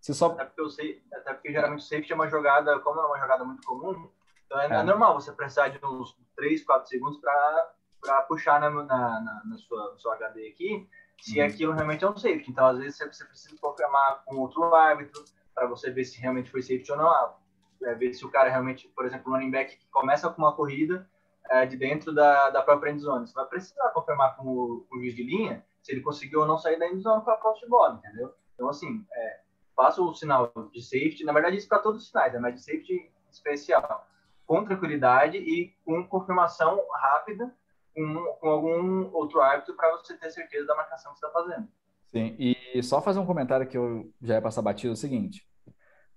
Se só... até, porque sei, até porque geralmente safety é uma jogada, como é uma jogada muito comum, então é, é. normal você precisar de uns 3, 4 segundos para puxar na, na, na, na, sua, sua HD aqui, se uhum. aquilo realmente é um safety. Então, às vezes, você precisa confirmar com outro árbitro para você ver se realmente foi safety ou não. Ah, é, ver se o cara realmente, por exemplo, o running back que começa com uma corrida, é, de dentro da, da própria endzone. Você vai precisar confirmar com o, com o juiz de linha se ele conseguiu ou não sair da endzone com a posse de bola, entendeu? Então, assim, é, faça o sinal de safety, na verdade, isso para todos os sinais, é mas de safety especial, com tranquilidade e com confirmação rápida com, com algum outro árbitro para você ter certeza da marcação que você está fazendo. Sim, e só fazer um comentário que eu já ia passar batido, é o seguinte,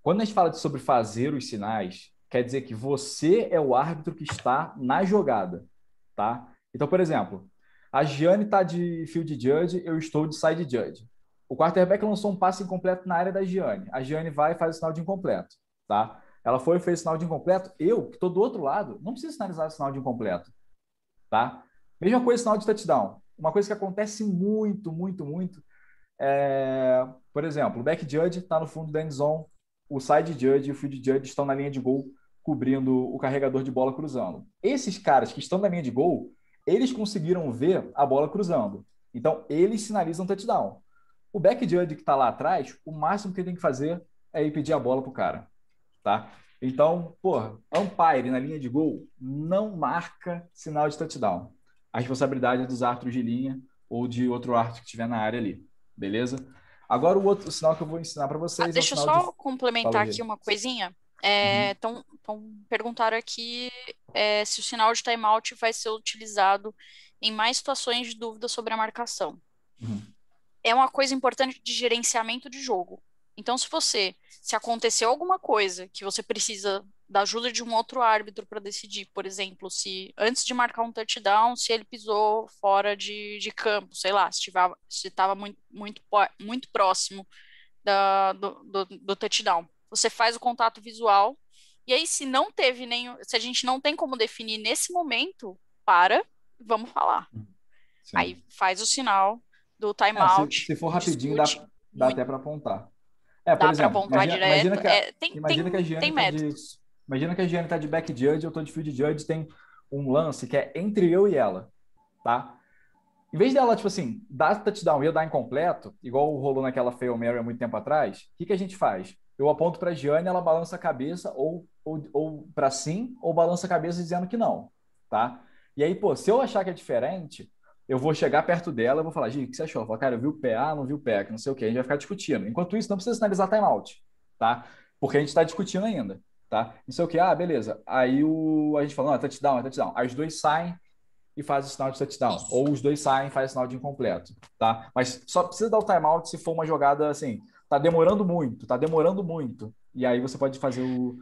quando a gente fala sobre fazer os sinais, quer dizer que você é o árbitro que está na jogada, tá? Então, por exemplo, a Giane está de field judge, eu estou de side judge. O quarterback lançou um passe incompleto na área da Giane. A Giane vai e faz o sinal de incompleto, tá? Ela foi e fez o sinal de incompleto. Eu, que estou do outro lado, não preciso sinalizar o sinal de incompleto, tá? Mesma coisa sinal de touchdown. Uma coisa que acontece muito, muito, muito é, por exemplo, o back judge está no fundo da end zone, o side judge e o field judge estão na linha de gol cobrindo o carregador de bola cruzando. Esses caras que estão na linha de gol, eles conseguiram ver a bola cruzando. Então, eles sinalizam touchdown. O back judge que está lá atrás, o máximo que ele tem que fazer é ir pedir a bola pro cara, tá? Então, porra, umpire na linha de gol não marca sinal de touchdown. A responsabilidade é dos árbitros de linha ou de outro árbitro que estiver na área ali, beleza? Agora o outro sinal que eu vou ensinar para vocês. Ah, é deixa eu só de... complementar aqui uma coisinha. É, então, então, perguntaram aqui é, se o sinal de timeout vai ser utilizado em mais situações de dúvida sobre a marcação. Uhum. É uma coisa importante de gerenciamento de jogo. Então, se você, se aconteceu alguma coisa que você precisa da ajuda de um outro árbitro para decidir, por exemplo, se antes de marcar um touchdown, se ele pisou fora de, de campo, sei lá, se estava muito, muito, muito próximo da, do, do, do touchdown você faz o contato visual. E aí, se não teve nenhum. Se a gente não tem como definir nesse momento, para, vamos falar. Sim. Aí faz o sinal do timeout. É, se, se, for rapidinho, dá, dá até para apontar. É, dá para apontar imagina, direto. Imagina que a, é, tem, imagina tem, que a Giane tem tá De, imagina que a Giane está de back judge, eu estou de field judge, tem um lance que é entre eu e ela, tá? Em vez dela, tipo assim, dar touchdown e eu dar incompleto, igual rolou naquela Fail Mary há muito tempo atrás, o que, que a gente faz? eu aponto para a Giane, ela balança a cabeça ou, ou, ou para sim, ou balança a cabeça dizendo que não, tá? E aí, pô, se eu achar que é diferente, eu vou chegar perto dela vou falar, Gi, o que você achou? Eu falo, cara, eu vi o pé, ah, não vi o pé, que não sei o quê. A gente vai ficar discutindo. Enquanto isso, não precisa sinalizar timeout, tá? Porque a gente está discutindo ainda, tá? Não sei o quê, ah, beleza. Aí o, a gente fala, não, é touchdown, é touchdown. Aí os dois saem e fazem o sinal de touchdown. Ou os dois saem e fazem o sinal de incompleto, tá? Mas só precisa dar o timeout se for uma jogada assim, tá demorando muito, tá demorando muito. E aí você pode fazer o,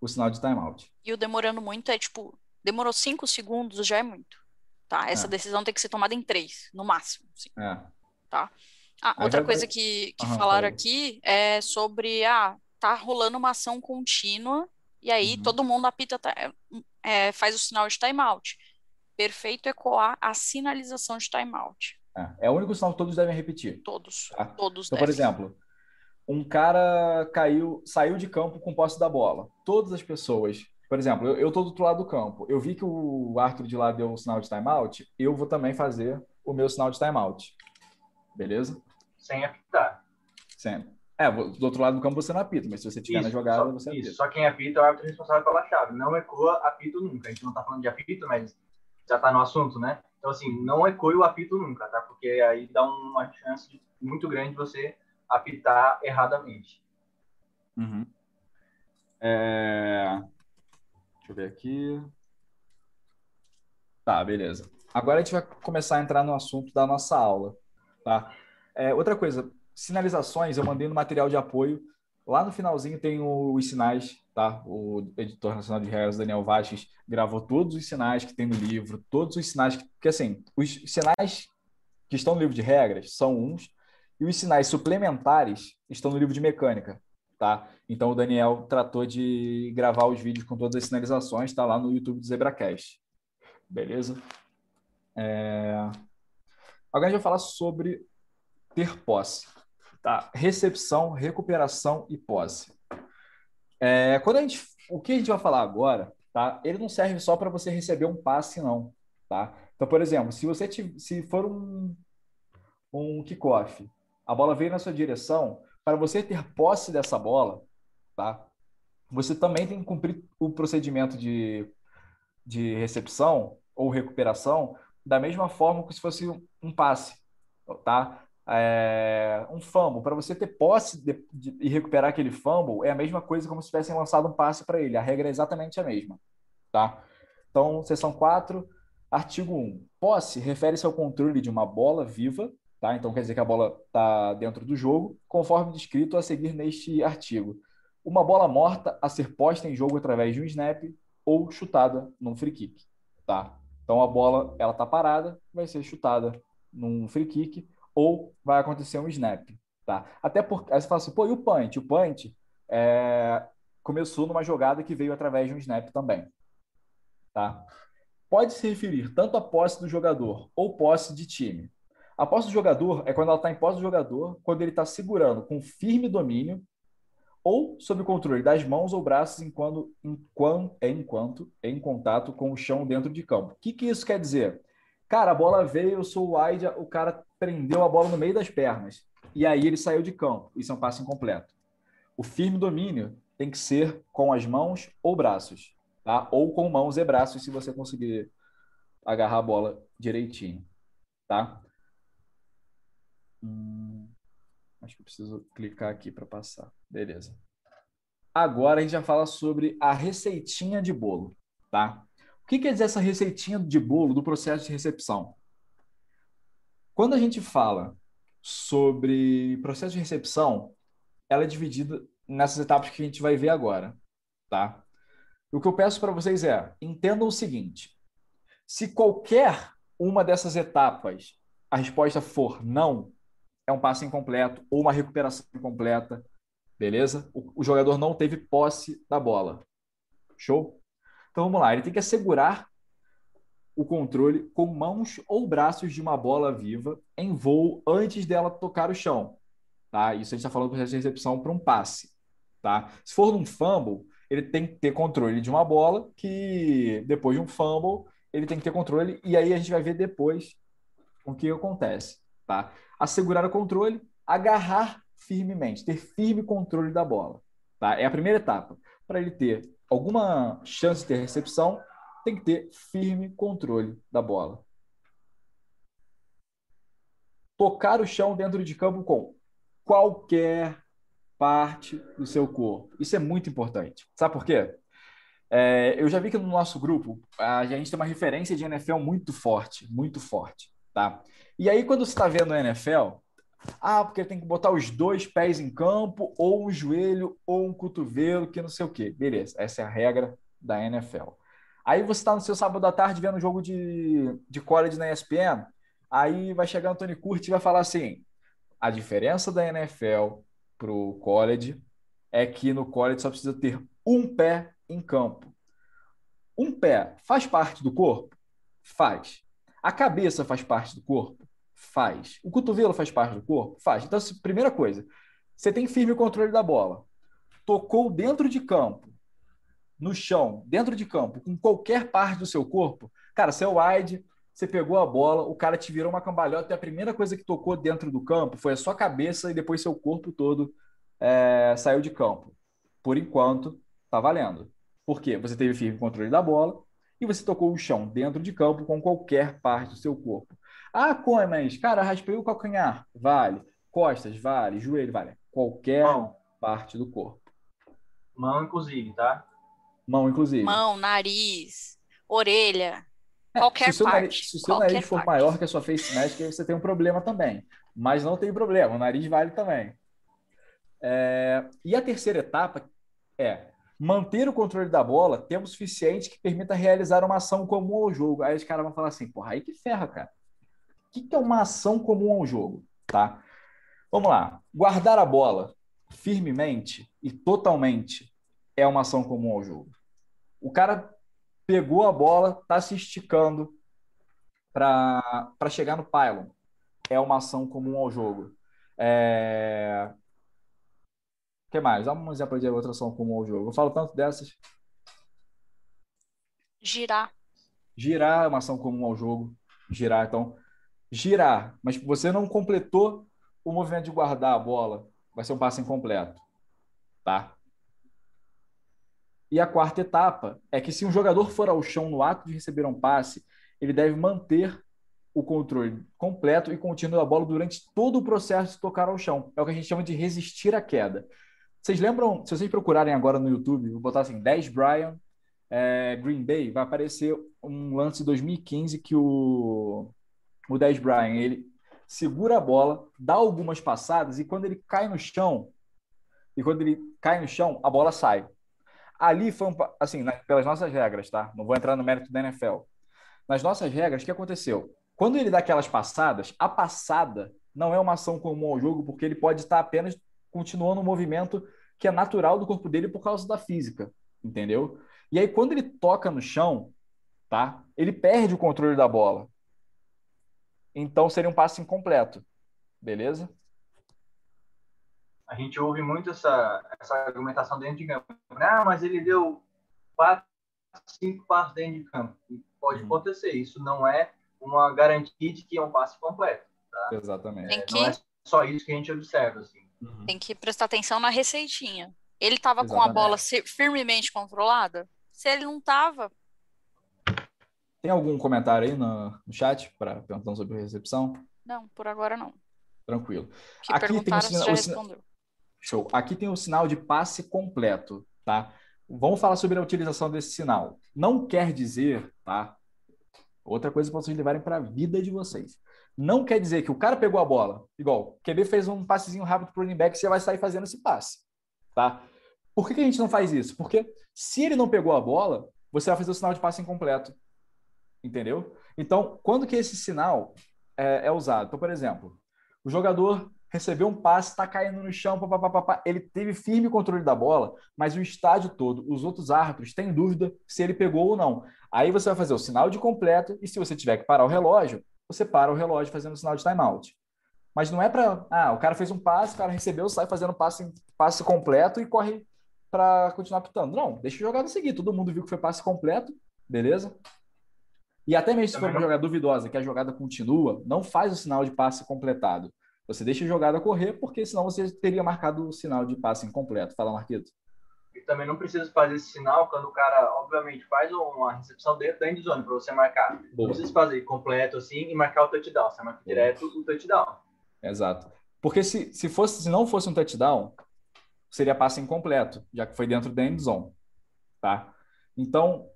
o sinal de timeout. E o demorando muito é tipo, demorou cinco segundos, já é muito. Tá? Essa é. decisão tem que ser tomada em três, no máximo. Assim. É. Tá? Ah, outra coisa que, que uhum, falaram aqui é sobre, ah, tá rolando uma ação contínua e aí uhum. todo mundo apita, é, faz o sinal de timeout. Perfeito ecoar a sinalização de timeout. É, é o único sinal que todos devem repetir. Todos, tá? todos Então, devem. por exemplo, um cara caiu, saiu de campo com posse da bola. Todas as pessoas por exemplo, eu estou do outro lado do campo. Eu vi que o árbitro de lá deu o sinal de timeout, eu vou também fazer o meu sinal de timeout. Beleza? Sem apitar. Sem. É, do outro lado do campo você não apita, mas se você estiver na jogada, só, você apita. Isso, só quem apita é o árbitro responsável pela chave. Não ecoa apito nunca. A gente não está falando de apito, mas já está no assunto, né? Então, assim, não ecoe o apito nunca, tá? Porque aí dá uma chance muito grande de você apitar erradamente. Uhum. É... Eu ver aqui. Tá, beleza. Agora a gente vai começar a entrar no assunto da nossa aula, tá? É, outra coisa, sinalizações eu mandei no material de apoio. Lá no finalzinho tem os sinais, tá? O editor nacional de regras, Daniel Vasques, gravou todos os sinais que tem no livro, todos os sinais que, porque assim, os sinais que estão no livro de regras são uns e os sinais suplementares estão no livro de mecânica, tá? Então o Daniel tratou de gravar os vídeos com todas as sinalizações, está lá no YouTube do ZebraCast. Beleza? É... Agora a gente vai falar sobre ter posse. Tá? Recepção, recuperação e posse. É, quando a gente, o que a gente vai falar agora, tá? Ele não serve só para você receber um passe, não, tá? Então, por exemplo, se você te, se for um um kickoff, a bola veio na sua direção, para você ter posse dessa bola, tá? Você também tem que cumprir o procedimento de, de recepção ou recuperação da mesma forma que se fosse um passe, tá? É, um fumble, para você ter posse de, de, e recuperar aquele fumble, é a mesma coisa como se tivessem lançado um passe para ele. A regra é exatamente a mesma, tá? Então, seção 4, artigo 1. Posse refere-se ao controle de uma bola viva Tá? Então, quer dizer que a bola está dentro do jogo, conforme descrito a seguir neste artigo. Uma bola morta a ser posta em jogo através de um snap ou chutada num free kick. Tá? Então, a bola ela está parada, vai ser chutada num free kick ou vai acontecer um snap. Tá? Até porque, aí você fala assim, pô, e o punch? O punch é... começou numa jogada que veio através de um snap também. Tá? Pode se referir tanto à posse do jogador ou posse de time. A posse do jogador é quando ela está em posse do jogador, quando ele está segurando com firme domínio ou sob controle das mãos ou braços enquanto, enquanto, enquanto em contato com o chão dentro de campo. O que, que isso quer dizer? Cara, a bola veio, eu sou wide, o cara prendeu a bola no meio das pernas. E aí ele saiu de campo. Isso é um passe incompleto. O firme domínio tem que ser com as mãos ou braços. Tá? Ou com mãos e braços, se você conseguir agarrar a bola direitinho. Tá? Hum, acho que eu preciso clicar aqui para passar. Beleza. Agora a gente já fala sobre a receitinha de bolo, tá? O que quer dizer essa receitinha de bolo do processo de recepção? Quando a gente fala sobre processo de recepção, ela é dividida nessas etapas que a gente vai ver agora, tá? O que eu peço para vocês é, entendam o seguinte: se qualquer uma dessas etapas a resposta for não, é um passe incompleto ou uma recuperação incompleta, beleza? O, o, jogador não teve posse da bola. Show? Então vamos lá, ele tem que assegurar o controle com mãos ou braços de uma bola viva em voo antes dela tocar o chão. Tá? Isso a gente está falando do processo de recepção para um passe. Tá? Se for num fumble, ele tem que ter controle de uma bola que depois de um fumble ele tem que ter controle e aí a gente vai ver depois o que acontece. Tá? assegurar o controle, agarrar firmemente, ter firme controle da bola. Tá? É a primeira etapa. Para ele ter alguma chance de ter recepção, tem que ter firme controle da bola. tocar o chão dentro de campo com qualquer parte do seu corpo. Isso é muito importante. Sabe por quê? É, eu já vi que no nosso grupo a gente tem uma referência de NFL muito forte, muito forte, tá? E aí quando você está vendo a NFL, ah, porque tem que botar os dois pés em campo, ou um joelho, ou um cotovelo, que não sei o quê. Beleza, essa é a regra da NFL. Aí você está no seu sábado à tarde vendo um jogo de, de college na ESPN, aí vai chegar Antônio Curti e vai falar assim: a diferença da NFL para o college é que no college só precisa ter um pé em campo. Um pé faz parte do corpo? Faz. A cabeça faz parte do corpo? Faz. O cotovelo faz parte do corpo? Faz. Então, primeira coisa, você tem firme controle da bola. Tocou dentro de campo, no chão, dentro de campo, com qualquer parte do seu corpo, cara, você é wide, você pegou a bola, o cara te virou uma cambalhota e a primeira coisa que tocou dentro do campo foi a sua cabeça e depois seu corpo todo é, saiu de campo. Por enquanto, tá valendo. Por quê? Você teve firme controle da bola e você tocou o chão dentro de campo com qualquer parte do seu corpo. Ah, como, mas, cara, raspei o calcanhar. Vale. Costas, vale. Joelho, vale. Qualquer Mão. parte do corpo. Mão, inclusive, tá? Mão, inclusive. Mão, nariz, orelha. É, qualquer se parte. Nariz, se o seu nariz for parte. maior que a sua face mask, aí você tem um problema também. Mas não tem problema, o nariz vale também. É... E a terceira etapa é manter o controle da bola tempo suficiente que permita realizar uma ação comum ao jogo. Aí os caras vão falar assim, porra, aí que ferra, cara. O que é uma ação comum ao jogo? Tá? Vamos lá. Guardar a bola firmemente e totalmente é uma ação comum ao jogo. O cara pegou a bola, está se esticando para chegar no pylon. É uma ação comum ao jogo. É... O que mais? Dá um exemplo de outra ação comum ao jogo. Eu falo tanto dessas. Girar. Girar é uma ação comum ao jogo. Girar, então. Girar, mas você não completou o movimento de guardar a bola. Vai ser um passe incompleto. Tá? E a quarta etapa é que se um jogador for ao chão no ato de receber um passe, ele deve manter o controle completo e contínuo da bola durante todo o processo de tocar ao chão. É o que a gente chama de resistir à queda. Vocês lembram, se vocês procurarem agora no YouTube, vou botar assim, 10 Brian, é, Green Bay, vai aparecer um lance de 2015 que o, o 10 Brian, ele segura a bola, dá algumas passadas e quando ele cai no chão, e quando ele cai no chão, a bola sai. Ali foi um, assim, na, pelas nossas regras, tá? Não vou entrar no mérito da NFL. Nas nossas regras, o que aconteceu? Quando ele dá aquelas passadas, a passada não é uma ação comum ao jogo, porque ele pode estar apenas continuando o um movimento que é natural do corpo dele por causa da física, entendeu? E aí, quando ele toca no chão, tá? Ele perde o controle da bola. Então, seria um passe incompleto. Beleza? a gente ouve muito essa, essa argumentação dentro de campo. Ah, mas ele deu quatro, cinco passos dentro de campo. Pode uhum. acontecer. Isso não é uma garantia de que é um passe completo. Tá? Exatamente. Que... Não é só isso que a gente observa. Assim. Uhum. Tem que prestar atenção na receitinha. Ele estava com a bola firmemente controlada? Se ele não estava. Tem algum comentário aí no, no chat para perguntando sobre recepção? Não, por agora não. Tranquilo. Que Aqui tem o, já respondeu. Show. Aqui tem o sinal de passe completo, tá? Vamos falar sobre a utilização desse sinal. Não quer dizer, tá? Outra coisa para vocês levarem para a vida de vocês. Não quer dizer que o cara pegou a bola, igual, o QB fez um passezinho rápido para o running back, você vai sair fazendo esse passe, tá? Por que, que a gente não faz isso? Porque se ele não pegou a bola, você vai fazer o sinal de passe incompleto. Entendeu? Então, quando que esse sinal é, é usado? Então, por exemplo, o jogador recebeu um passe, está caindo no chão, papapá, ele teve firme controle da bola, mas o estádio todo, os outros árbitros têm dúvida se ele pegou ou não. Aí você vai fazer o sinal de completo e se você tiver que parar o relógio, você para o relógio fazendo o sinal de timeout. Mas não é para, ah, o cara fez um passe, o cara recebeu, sai fazendo passe, passe completo e corre para continuar pitando. Não, deixa o jogador seguir. Todo mundo viu que foi passe completo, beleza? E até mesmo se for uma jogada duvidosa, que a jogada continua, não faz o sinal de passe completado. Você deixa a jogada correr, porque senão você teria marcado o sinal de passe incompleto. Fala, Marquito. E também não precisa fazer esse sinal quando o cara, obviamente, faz uma recepção dentro da endzone para você marcar. Boa. Não precisa fazer completo assim e marcar o touchdown. Você marca direto o touchdown. Exato. Porque se, se, fosse, se não fosse um touchdown, seria passe incompleto, já que foi dentro da end zone. Tá? Então,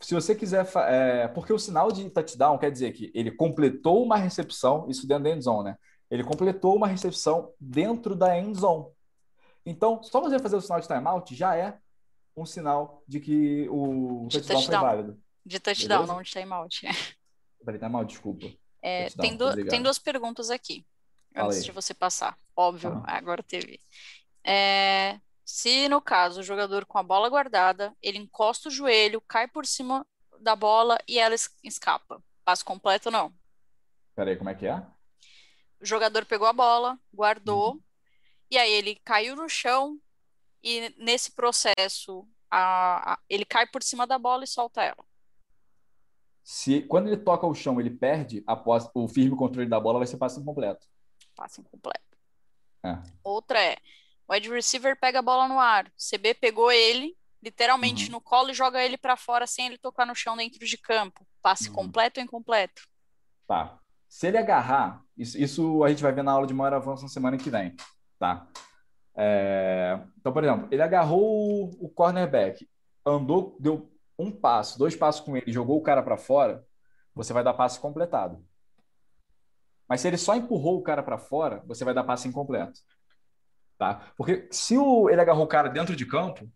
se você quiser. É, porque o sinal de touchdown quer dizer que ele completou uma recepção, isso dentro da end zone, né? Ele completou uma recepção dentro da end zone. Então, só você fazer o sinal de timeout já é um sinal de que o de touchdown, touchdown. foi válido. De touchdown, Beleza? não de timeout. Peraí, timeout, desculpa. É, tem, do, tem duas perguntas aqui, antes de você passar. Óbvio, uhum. agora teve. É, se no caso o jogador com a bola guardada, ele encosta o joelho, cai por cima da bola e ela escapa. Passo completo não? Peraí, como é que é? O jogador pegou a bola, guardou, uhum. E aí ele caiu no chão e nesse processo a, a, ele cai por cima da bola e solta ela. Se quando ele toca o chão, ele perde após o firme controle da bola, vai ser passe incompleto. Passe incompleto. É. Outra é o wide receiver pega a bola no ar. O CB pegou ele, literalmente uhum. no colo, e joga ele para fora sem ele tocar no chão dentro de campo. Passe uhum. completo ou incompleto? Tá. Se ele agarrar, isso, isso, a gente vai ver na aula de maior avanço na semana que vem, tá? É... Então, por exemplo, ele agarrou o, cornerback, andou, deu um passo, dois passos com ele, jogou o cara para fora, você vai dar passe completado. Mas se ele só empurrou o cara para fora, você vai dar passe incompleto. Tá? Porque se o, ele agarrou o cara dentro de campo,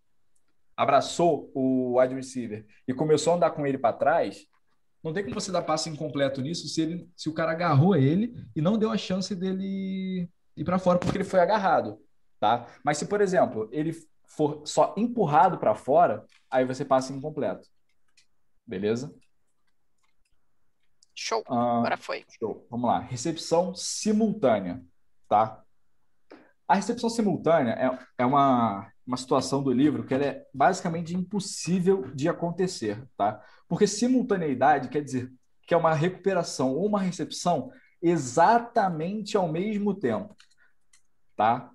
abraçou o wide receiver e começou a andar com ele para trás, não tem como você dar passe incompleto nisso se, ele, se o cara agarrou ele e não deu a chance dele ir para fora porque ele foi agarrado. Tá? Mas se, por exemplo, ele for só empurrado para fora, aí você passa incompleto. Beleza? Show. Ah, Agora foi. Show. Vamos lá. Recepção simultânea, tá? A recepção simultânea é, é uma, uma situação do livro que é basicamente impossível de acontecer, tá? Porque simultaneidade quer dizer que é uma recuperação ou uma recepção exatamente ao mesmo tempo, tá?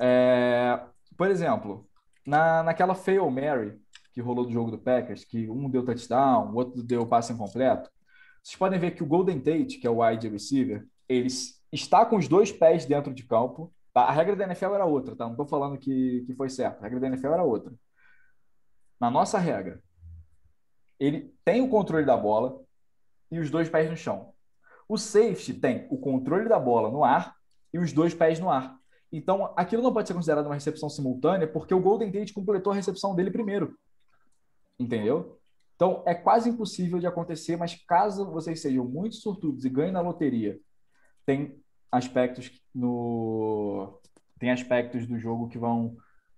É, por exemplo, na, naquela fail Mary que rolou do jogo do Packers, que um deu touchdown, o outro deu passe incompleto, vocês podem ver que o Golden Tate, que é o wide receiver, ele está com os dois pés dentro de campo, Tá? A regra da NFL era outra, tá? Não estou falando que, que foi certo. A regra da NFL era outra. Na nossa regra, ele tem o controle da bola e os dois pés no chão. O safety tem o controle da bola no ar e os dois pés no ar. Então, aquilo não pode ser considerado uma recepção simultânea porque o Golden Tate completou a recepção dele primeiro. Entendeu? Então, é quase impossível de acontecer, mas caso vocês sejam muito sortudos e ganhem na loteria, tem aspectos no tem aspectos do jogo que vão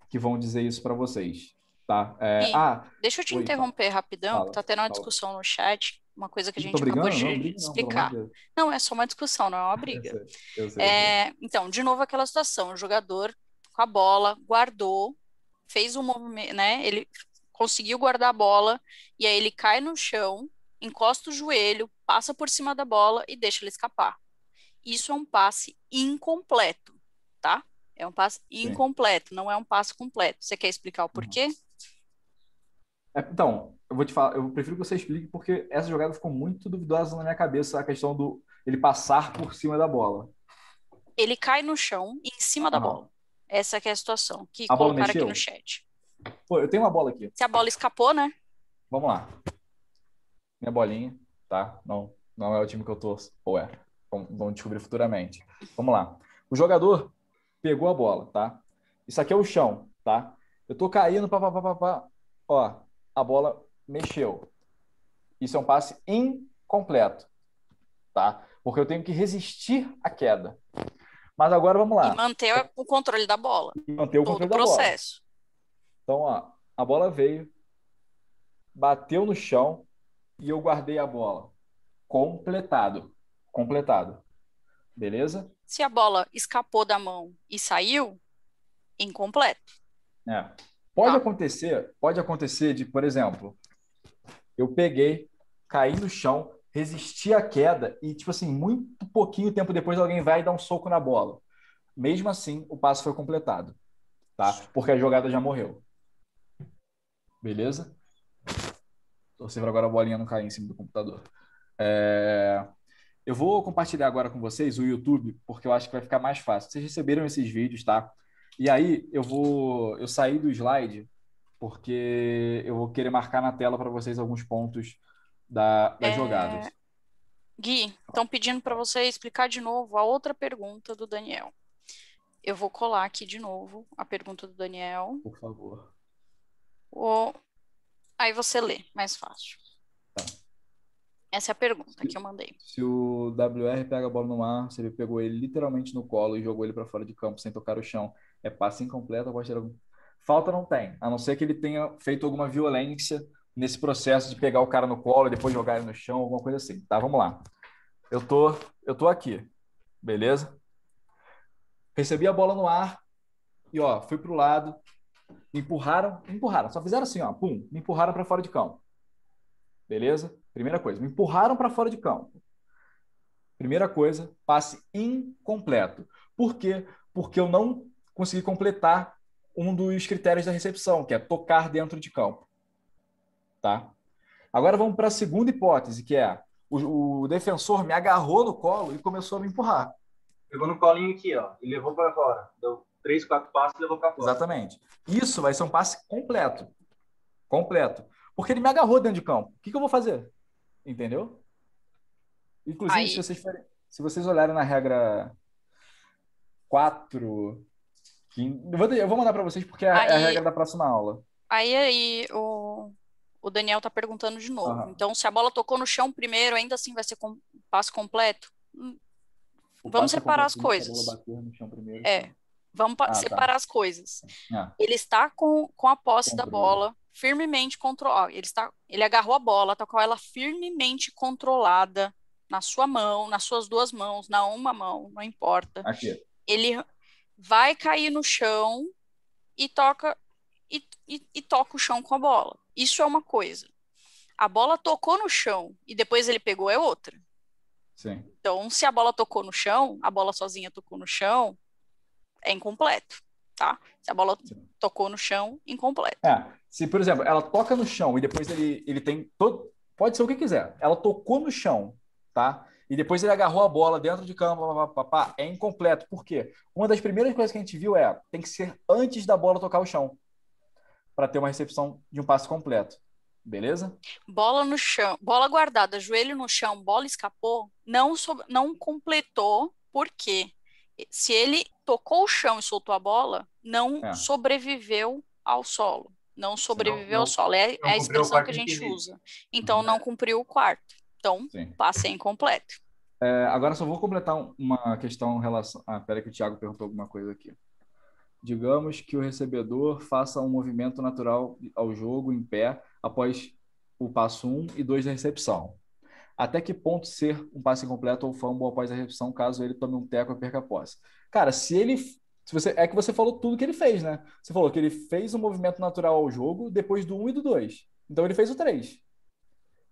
que vão dizer isso para vocês, tá? É... ah, deixa eu te oi, interromper rapidão, fala, tá tendo uma fala. discussão no chat, uma coisa que a gente acabou de não, briga, explicar. Não, não, é só uma discussão, não é uma briga. Eu sei, eu sei, é, então, de novo aquela situação, o jogador com a bola guardou, fez um movimento, né? Ele conseguiu guardar a bola e aí ele cai no chão, encosta o joelho, passa por cima da bola e deixa ele escapar isso é um passe incompleto, tá? É um passe incompleto, Sim. não é um passe completo. Você quer explicar o porquê? É, então, eu vou te falar, eu prefiro que você explique porque essa jogada ficou muito duvidosa na minha cabeça, a questão do ele passar por cima da bola. Ele cai no chão em cima da bola. Essa é a situação que a colocaram aqui no chat. Pô, eu tenho uma bola aqui. Se a bola escapou, né? Vamos lá. Minha bolinha, tá? Não, não é o time que eu torço. Ou é? Vamos descobrir futuramente. Vamos lá. O jogador pegou a bola, tá? Isso aqui é o chão, tá? Eu tô caindo, pá, pá, pá, pá, pá. Ó, a bola mexeu. Isso é um passe incompleto, tá? Porque eu tenho que resistir à queda. Mas agora vamos lá. E manter o controle da bola. E manter o controle o processo. Então, ó, a bola veio, bateu no chão e eu guardei a bola. Completado completado. Beleza? Se a bola escapou da mão e saiu, incompleto. É. Pode ah. acontecer, pode acontecer de, por exemplo, eu peguei, caí no chão, resisti à queda e, tipo assim, muito pouquinho tempo depois alguém vai dar um soco na bola. Mesmo assim, o passo foi completado, tá? Porque a jogada já morreu. Beleza? Torcer para agora a bolinha não cair em cima do computador. É... Eu vou compartilhar agora com vocês o YouTube, porque eu acho que vai ficar mais fácil. Vocês receberam esses vídeos, tá? E aí eu vou. Eu saí do slide, porque eu vou querer marcar na tela para vocês alguns pontos da, das é... jogadas. Gui, estão pedindo para você explicar de novo a outra pergunta do Daniel. Eu vou colar aqui de novo a pergunta do Daniel. Por favor. O... Aí você lê, mais fácil. Tá. Essa é a pergunta que eu mandei. Se o WR pega a bola no ar, se ele pegou ele literalmente no colo e jogou ele para fora de campo sem tocar o chão, é passe incompleto, pode ter algum... Falta não tem, a não ser que ele tenha feito alguma violência nesse processo de pegar o cara no colo e depois jogar ele no chão, alguma coisa assim. Tá, vamos lá. Eu tô, eu tô aqui, beleza? Recebi a bola no ar e ó, fui pro lado, me empurraram, me empurraram, só fizeram assim, ó, pum, me empurraram para fora de campo. Beleza? Primeira coisa, me empurraram para fora de campo. Primeira coisa, passe incompleto. Por quê? Porque eu não consegui completar um dos critérios da recepção, que é tocar dentro de campo. Tá? Agora vamos para a segunda hipótese, que é o, o, defensor me agarrou no colo e começou a me empurrar. Pegou no colinho aqui, ó, e levou para fora. Deu três, quatro passos e levou para fora. Exatamente. Isso vai ser um passe completo. Completo. Porque ele me agarrou dentro de campo. O que, que eu vou fazer? Entendeu? Inclusive, se vocês, se vocês olharem na regra 4, eu vou, eu vou mandar para vocês porque é, aí, é a regra da próxima aula. Aí, aí o, o Daniel está perguntando de novo. Uhum. Então, se a bola tocou no chão primeiro, ainda assim vai ser com, passo completo? Hum, o vamos separar as coisas. Primeiro, é, vamos ah, tá. separar tá. as coisas. Ah. Ele está com, com a posse da bola firmemente controlada. Ele está, ele agarrou a bola, está com ela firmemente controlada na sua mão, nas suas duas mãos, na uma mão, não importa. Aqui. Ele vai cair no chão e toca e, e, e toca o chão com a bola. Isso é uma coisa. A bola tocou no chão e depois ele pegou é outra. Sim. Então, se a bola tocou no chão, a bola sozinha tocou no chão, é incompleto, tá? Se a bola Sim. tocou no chão, incompleto. É, se, por exemplo, ela toca no chão e depois ele, ele tem todo... Pode ser o que quiser. Ela tocou no chão, tá? E depois ele agarrou a bola dentro de campo, papá, é incompleto. Por quê? Uma das primeiras coisas que a gente viu é tem que ser antes da bola tocar o chão para ter uma recepção de um passe completo. Beleza? Bola no chão, bola guardada, joelho no chão, bola escapou, não, so, não completou, por quê? Se ele tocou o chão e soltou a bola, não é. sobreviveu ao solo. Não sobreviveu não, não, ao solo. É, é a expressão que a gente usa. Então, não cumpriu o quarto. Então, Sim. passe incompleto. É, agora só vou completar uma questão em relação. Ah, peraí que o Thiago perguntou alguma coisa aqui. Digamos que o recebedor faça um movimento natural ao jogo em pé após o passo 1 e 2 da recepção. Até que ponto ser um passe incompleto ou fumble após a recepção, caso ele tome um teco e perca a posse? Cara, se ele. Se você, é que você falou tudo que ele fez, né? Você falou que ele fez um movimento natural ao jogo depois do 1 e do 2. Então ele fez o 3.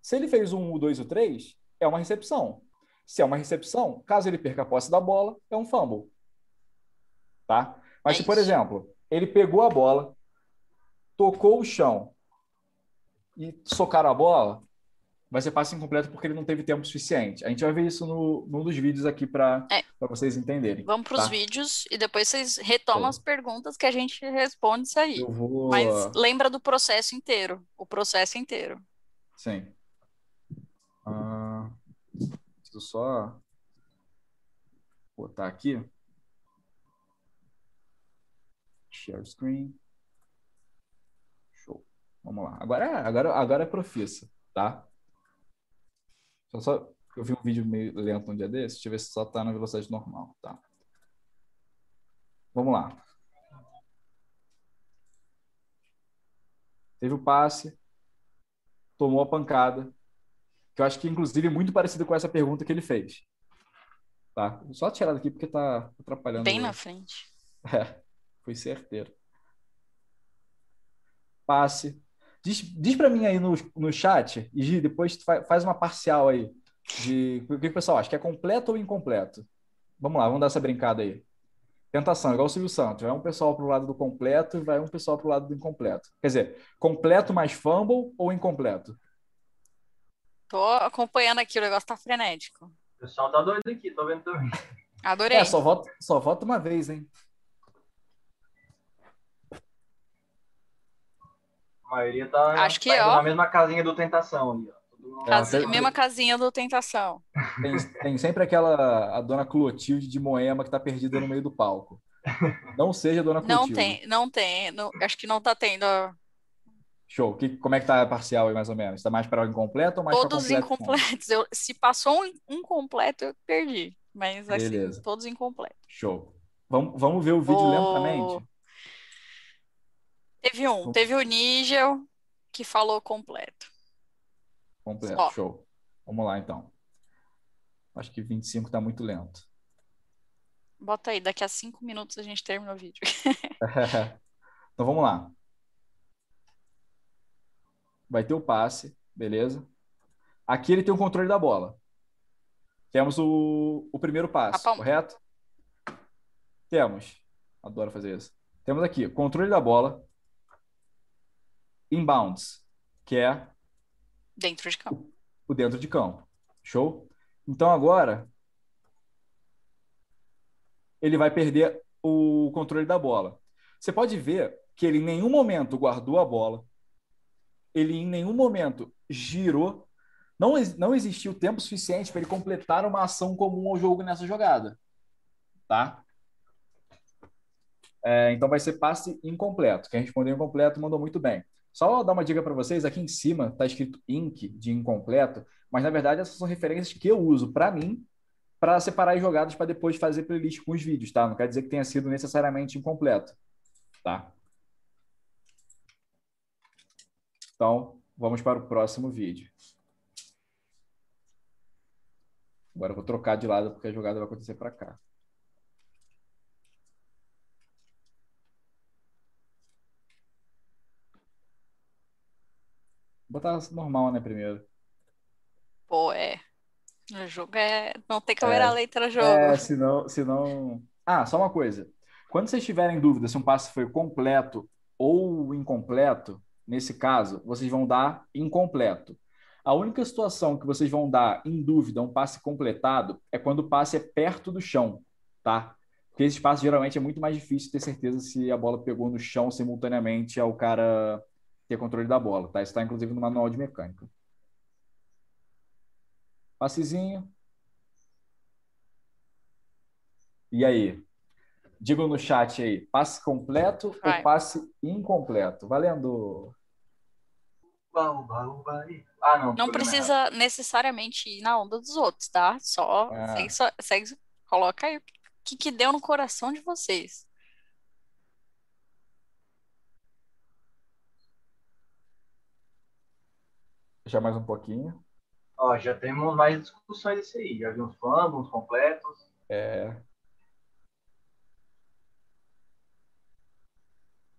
Se ele fez o 1, o 2 o 3, é uma recepção. Se é uma recepção, caso ele perca a posse da bola, é um fumble. Tá? Mas é se, por exemplo, ele pegou a bola, tocou o chão e socaram a bola, vai ser passe incompleto porque ele não teve tempo suficiente. A gente vai ver isso no, num dos vídeos aqui para é. vocês entenderem. Vamos para os tá? vídeos e depois vocês retomam as perguntas que a gente responde isso aí. Vou... Mas lembra do processo inteiro, o processo inteiro. Sim. Preciso só botar aqui. Share screen. Show. Vamos lá. Agora, agora, agora é profissa, tá? Só, só, eu vi um vídeo meio lento um dia desse. Deixa eu ver se só tá na velocidade normal, tá? Vamos lá. Teve o passe, tomou a pancada, que eu acho que, inclusive, é muito parecido com essa pergunta que ele fez. Tá? Só tirar daqui porque tá atrapalhando. Bem na frente. É, foi certeiro. Passe. Diz, diz para mim aí no, no chat, e Gi, depois faz uma parcial aí. De o que o pessoal acha, que é completo ou incompleto? Vamos lá, vamos dar essa brincada aí. Tentação, igual o Silvio Santos. Vai um pessoal para o lado do completo e vai um pessoal para o lado do incompleto. Quer dizer, completo mais fumble ou incompleto? Tô acompanhando aqui, o negócio tá frenético. pessoal tá doido aqui, tô vendo também. Adorei. É, só voto, só voto uma vez, hein? A maioria tá, Acho que, tá ó. na mesma casinha do Tentação ali, ó. Todo mundo- Casi- tem- Mesma casinha do Tentação. Tem, tem sempre aquela a dona Clotilde de Moema que tá perdida no meio do palco. Não seja a dona Não Clotilde. tem, não tem. não- acho que não tá tendo. Show. Que, como é que tá a parcial aí, mais ou menos? Tá mais para o incompleto ou mais para Todos completo? incompletos. Eu, se passou um incompleto, eu perdi. Mas assim, Beleza. todos incompletos. Show. Vamos, vamos ver o vídeo O- lentamente? Teve um, teve o Nigel que falou completo. Completo, Só. show. Vamos lá, então. Acho que 25 tá muito lento. Bota aí, daqui a cinco minutos a gente termina o vídeo. então vamos lá. Vai ter o passe, beleza? Aqui ele tem o controle da bola. Temos o, o primeiro passe, correto? Temos. Adoro fazer isso. Temos aqui controle da bola, inbounds, que é Dentro de campo. o dentro de campo. Show? Então agora ele vai perder o controle da bola. Você pode ver que ele em nenhum momento guardou a bola, ele em nenhum momento girou, não, não existiu tempo suficiente para ele completar uma ação comum ao jogo nessa jogada. Tá? É, então vai ser passe incompleto. Quem respondeu incompleto mandou muito bem. Só dar uma dica para vocês, aqui em cima está escrito inc de incompleto, mas na verdade essas são referências que eu uso para mim para separar as jogadas para depois fazer playlist com os vídeos, tá? Não quer dizer que tenha sido necessariamente incompleto, tá? Então, vamos para o próximo vídeo. Agora eu vou trocar de lado porque a jogada vai acontecer para cá. Vou botar normal, né, primeiro. Pô, é. O jogo é. Não tem câmera lenta no jogo. É, senão, senão. Ah, só uma coisa. Quando vocês tiverem dúvida se um passe foi completo ou incompleto, nesse caso, vocês vão dar incompleto. A única situação que vocês vão dar em dúvida um passe completado é quando o passe é perto do chão, tá? Porque esse passe geralmente é muito mais difícil ter certeza se a bola pegou no chão simultaneamente ao cara ter controle da bola, tá? Isso está inclusive no manual de mecânica. Passezinho. E aí? Digam no chat aí, passe completo Vai. ou passe incompleto? Valendo! Ah, não. Não precisa necessariamente ir na onda dos outros, tá? Só Ah. segue, só- segue- coloca aí o que, que deu no coração de vocês. Deixar mais um pouquinho. Ó, já temos mais discussões desse aí. Já vi uns fãs, uns completos. É.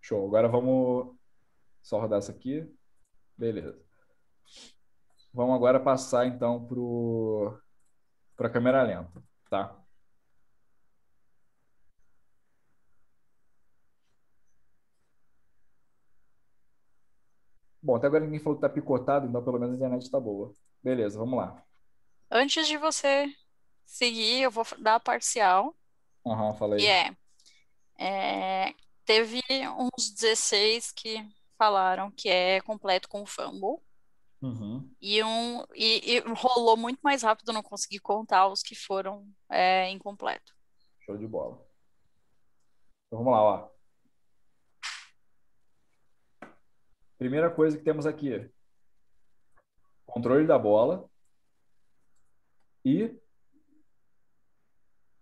Show. Agora vamos só rodar isso aqui. Beleza. Vamos agora passar então pro para a câmera lenta, tá? Bom, até agora ninguém falou que tá picotado, então pelo menos a internet tá boa. Beleza, vamos lá. Antes de você seguir, eu vou dar a parcial. Aham, falei. E é, é, teve uns 16 que falaram que é completo com fumble. Uhum. E, um, e, e rolou muito mais rápido, não consegui contar os que foram é, incompleto. Show de bola. Então vamos lá, ó. Primeira coisa que temos aqui: controle da bola e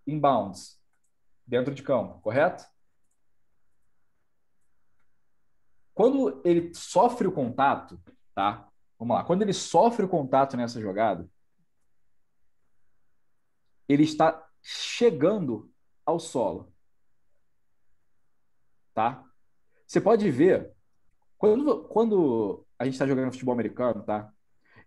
inbounds, dentro de campo, correto? Quando ele sofre o contato, tá? Vamos lá. Quando ele sofre o contato nessa jogada, ele está chegando ao solo. Tá? Você pode ver, quando, quando a gente está jogando futebol americano, tá?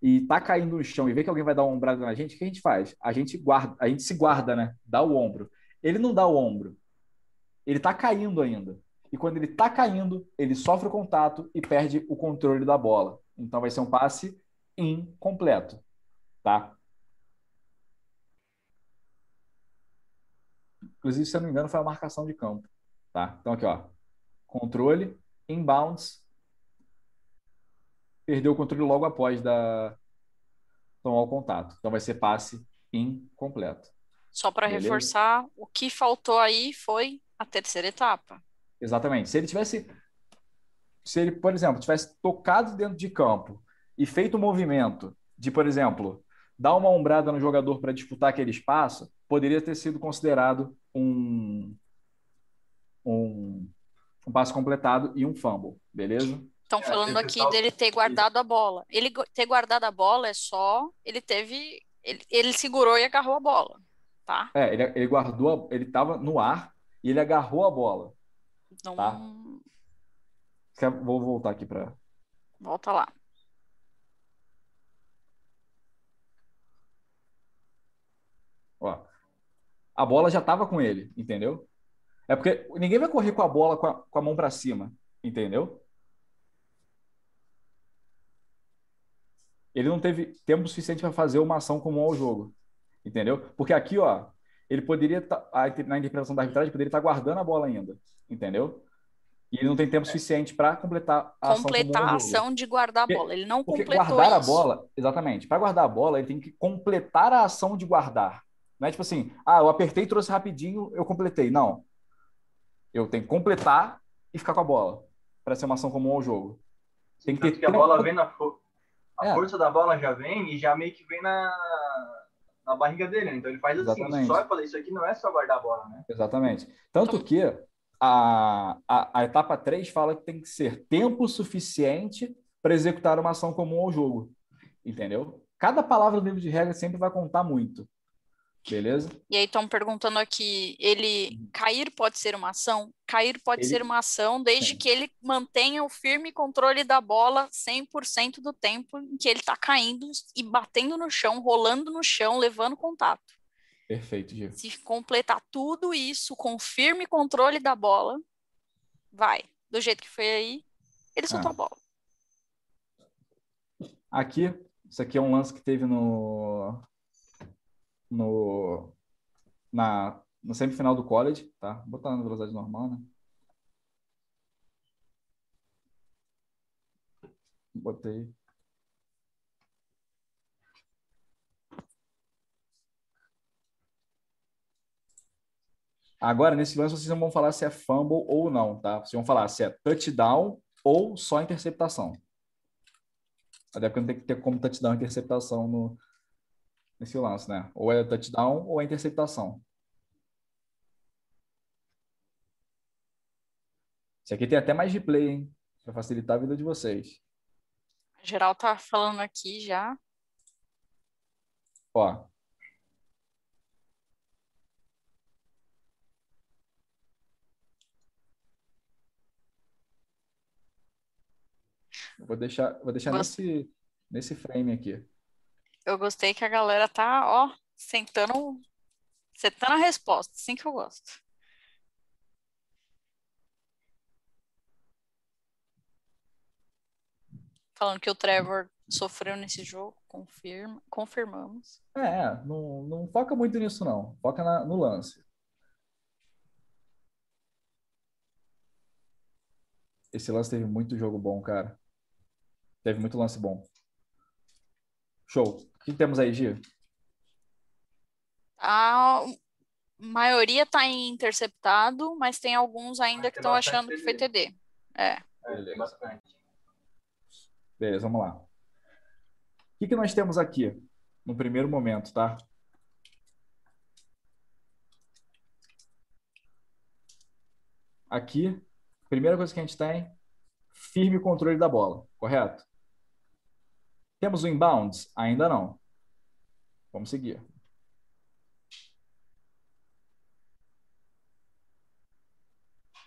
E tá caindo no chão e vê que alguém vai dar uma ombrada na gente, o que a gente faz? A gente guarda, a gente se guarda, né? Dá o ombro. Ele não dá o ombro. Ele tá caindo ainda. E quando ele tá caindo, ele sofre o contato e perde o controle da bola. Então vai ser um passe incompleto, tá? inclusive, se eu não me engano, foi a marcação de campo. Tá? Então, aqui, ó. Controle, inbounds. Perdeu o controle logo após da tomar o contato. Então, vai ser passe incompleto. Só para reforçar, o que faltou aí foi a terceira etapa. Exatamente. Se ele tivesse, se ele, por exemplo, tivesse tocado dentro de campo e feito um movimento de, por exemplo, dar uma ombrada no jogador para disputar aquele espaço, poderia ter sido considerado um, um, um passo completado e um fumble, beleza? Estão é, falando aqui dele ter guardado a bola. Ele ter guardado a bola é só ele teve ele, ele segurou e agarrou a bola, tá? É, ele, ele guardou, a, ele estava no ar e ele agarrou a bola. Não... Tá? Vou voltar aqui para. Volta lá. Ó, a bola já estava com ele, entendeu? É porque ninguém vai correr com a bola com a, com a mão para cima, entendeu? Ele não teve tempo suficiente para fazer uma ação comum ao jogo, entendeu? Porque aqui, ó, ele poderia tá, na interpretação da arbitragem poderia estar tá guardando a bola ainda, entendeu? E ele não tem tempo suficiente para completar a completar ação, a ação de guardar a bola. Ele não porque completou guardar isso. a bola, exatamente. Para guardar a bola, ele tem que completar a ação de guardar. Não é tipo assim, ah, eu apertei, trouxe rapidinho, eu completei. Não. Eu tenho que completar e ficar com a bola para ser uma ação comum ao jogo. Tem que ter que a bola vem na for... a é. força da bola já vem e já meio que vem na na barriga dele, né? então ele faz assim, Exatamente. assim, só fazer isso aqui não é só guardar a bola, né? Exatamente. Tanto que a, a, a etapa 3 fala que tem que ser tempo suficiente para executar uma ação comum ao jogo. Entendeu? Cada palavra do livro de regra sempre vai contar muito. Beleza? E aí estão perguntando aqui, ele uhum. cair pode ser uma ação? Cair pode ele... ser uma ação desde Sim. que ele mantenha o firme controle da bola 100% do tempo em que ele está caindo e batendo no chão, rolando no chão, levando contato. Perfeito, Gil. Se completar tudo isso com firme controle da bola, vai. Do jeito que foi aí, ele soltou ah. a bola. Aqui, isso aqui é um lance que teve no no na no semifinal do college, tá? Vou botar na velocidade normal, né? Botei. Agora, nesse lance, vocês não vão falar se é fumble ou não, tá? Vocês vão falar se é touchdown ou só interceptação. Até porque não tem que ter como touchdown e interceptação no, nesse lance, né? Ou é touchdown ou é interceptação. Esse aqui tem até mais replay, hein? Para facilitar a vida de vocês. geral tá falando aqui já. Ó, Vou deixar, vou deixar nesse, nesse frame aqui. Eu gostei que a galera tá, ó, sentando, sentando a resposta, assim que eu gosto. Falando que o Trevor sofreu nesse jogo, confirma, confirmamos. É, não, não foca muito nisso, não. Foca na, no lance. Esse lance teve muito jogo bom, cara. Teve muito lance bom. Show. O que temos aí, Gil? A maioria está em interceptado, mas tem alguns ainda que estão achando TD. que foi TD. É. Beleza. Bastante. Beleza, vamos lá. O que, que nós temos aqui no primeiro momento, tá? Aqui, primeira coisa que a gente tem, firme controle da bola, correto? Temos o inbounds? Ainda não. Vamos seguir.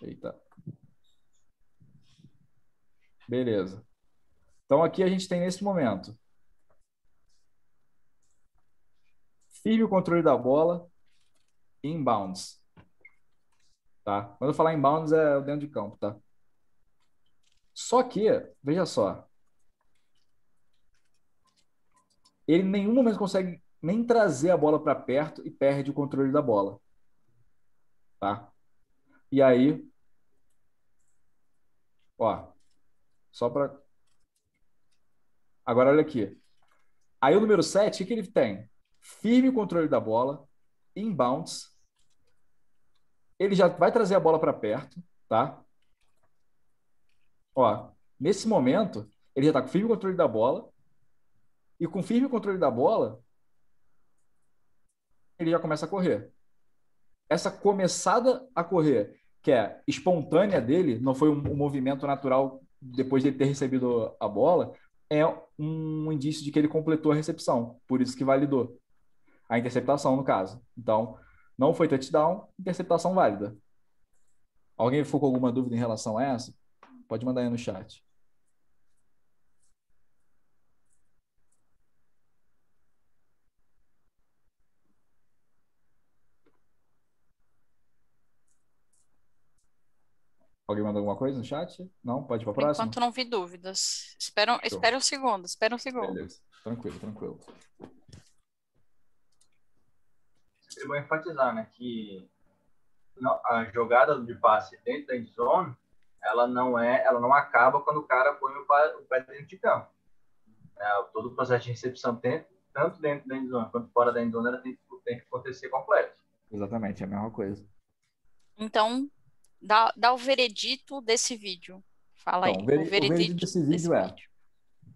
Eita. Beleza. Então aqui a gente tem nesse momento firme o controle da bola inbounds. Tá? Quando eu falar inbounds é dentro de campo, tá? Só que, veja só, ele em nenhum momento consegue nem trazer a bola para perto e perde o controle da bola. tá? E aí, ó, só para. Agora olha aqui. Aí o número 7, o que ele tem? Firme controle da bola, inbounds. Ele já vai trazer a bola para perto, tá? Ó, nesse momento, ele já está com firme controle da bola. E com firme controle da bola, ele já começa a correr. Essa começada a correr, que é espontânea dele, não foi um, um movimento natural depois de ter recebido a bola, é um indício de que ele completou a recepção, por isso que validou. A interceptação, no caso. Então, não foi touchdown, interceptação válida. Alguém ficou com alguma dúvida em relação a essa? Pode mandar aí no chat. Alguém mandou alguma coisa no chat? Não? Pode ir para a próxima? Enquanto não vi dúvidas. Espera, espera um segundo, espera um segundo. Beleza. Tranquilo, tranquilo. Eu vou enfatizar, né, que a jogada de passe dentro da zone, ela não é, ela não acaba quando o cara põe o pé dentro de campo. É, todo o processo de recepção tem, tanto dentro da zone quanto fora da zone, ela tem, tem que acontecer completo. Exatamente, é a mesma coisa. Então, dá, dá o veredito desse vídeo. Fala então, aí. O, veredito, o veredito desse vídeo desse é vídeo.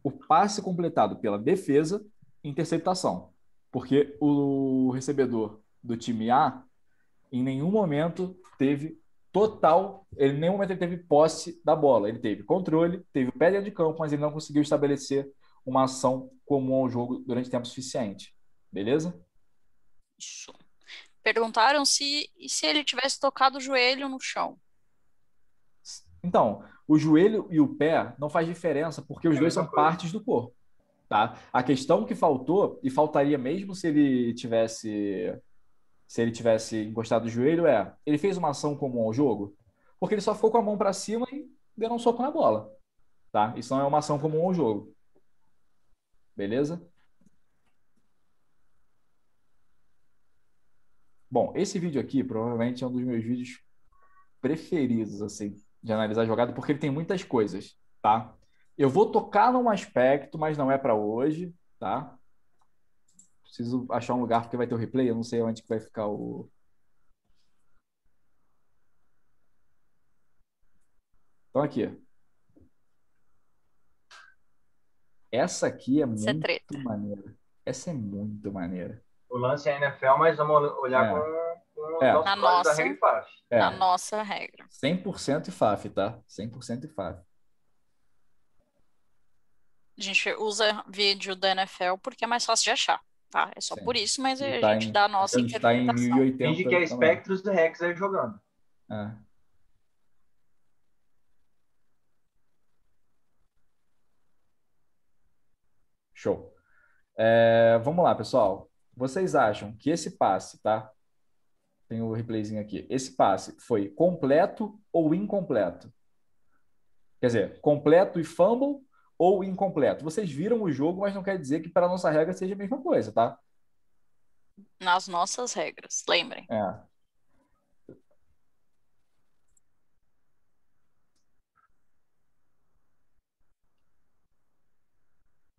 o passe completado pela defesa, interceptação. Porque o recebedor do time A, em nenhum momento teve total, ele em nenhum momento ele teve posse da bola. Ele teve controle, teve o pé dentro de campo, mas ele não conseguiu estabelecer uma ação comum ao jogo durante tempo suficiente. Beleza? Isso. Perguntaram se se ele tivesse tocado o joelho no chão. Então, o joelho e o pé não faz diferença, porque os é dois são coisa. partes do corpo. Tá? A questão que faltou, e faltaria mesmo se ele tivesse se ele tivesse encostado o joelho, é ele fez uma ação comum ao jogo, porque ele só ficou com a mão para cima e deu um soco na bola. Tá? Isso não é uma ação comum ao jogo. Beleza? Bom, esse vídeo aqui provavelmente é um dos meus vídeos preferidos, assim, de analisar a jogada, porque ele tem muitas coisas, tá? Eu vou tocar num aspecto, mas não é para hoje, tá? Preciso achar um lugar porque vai ter o replay, eu não sei onde que vai ficar o... Então aqui. Essa aqui é Isso é muito é maneira. Essa é muito maneira o lance é NFL, mas vamos olhar é. com, com é. na nossa, da regra FAF. É. Na nossa regra. 100% FAF, tá? 100% FAF. A gente usa vídeo da NFL porque é mais fácil de achar, tá? É só Sim. por isso, mas a tá gente em, dá a nossa a gente interpretação. Tá em 1080 Finge que é Spectros e Rex aí jogando. É. Show. É, vamos lá, pessoal. Vocês acham que esse passe, tá? Tem o replayzinho aqui. Esse passe foi completo ou incompleto? Quer dizer, completo e fumble ou incompleto? Vocês viram o jogo, mas não quer dizer que para nossa regra seja a mesma coisa, tá? Nas nossas regras, lembrem. É.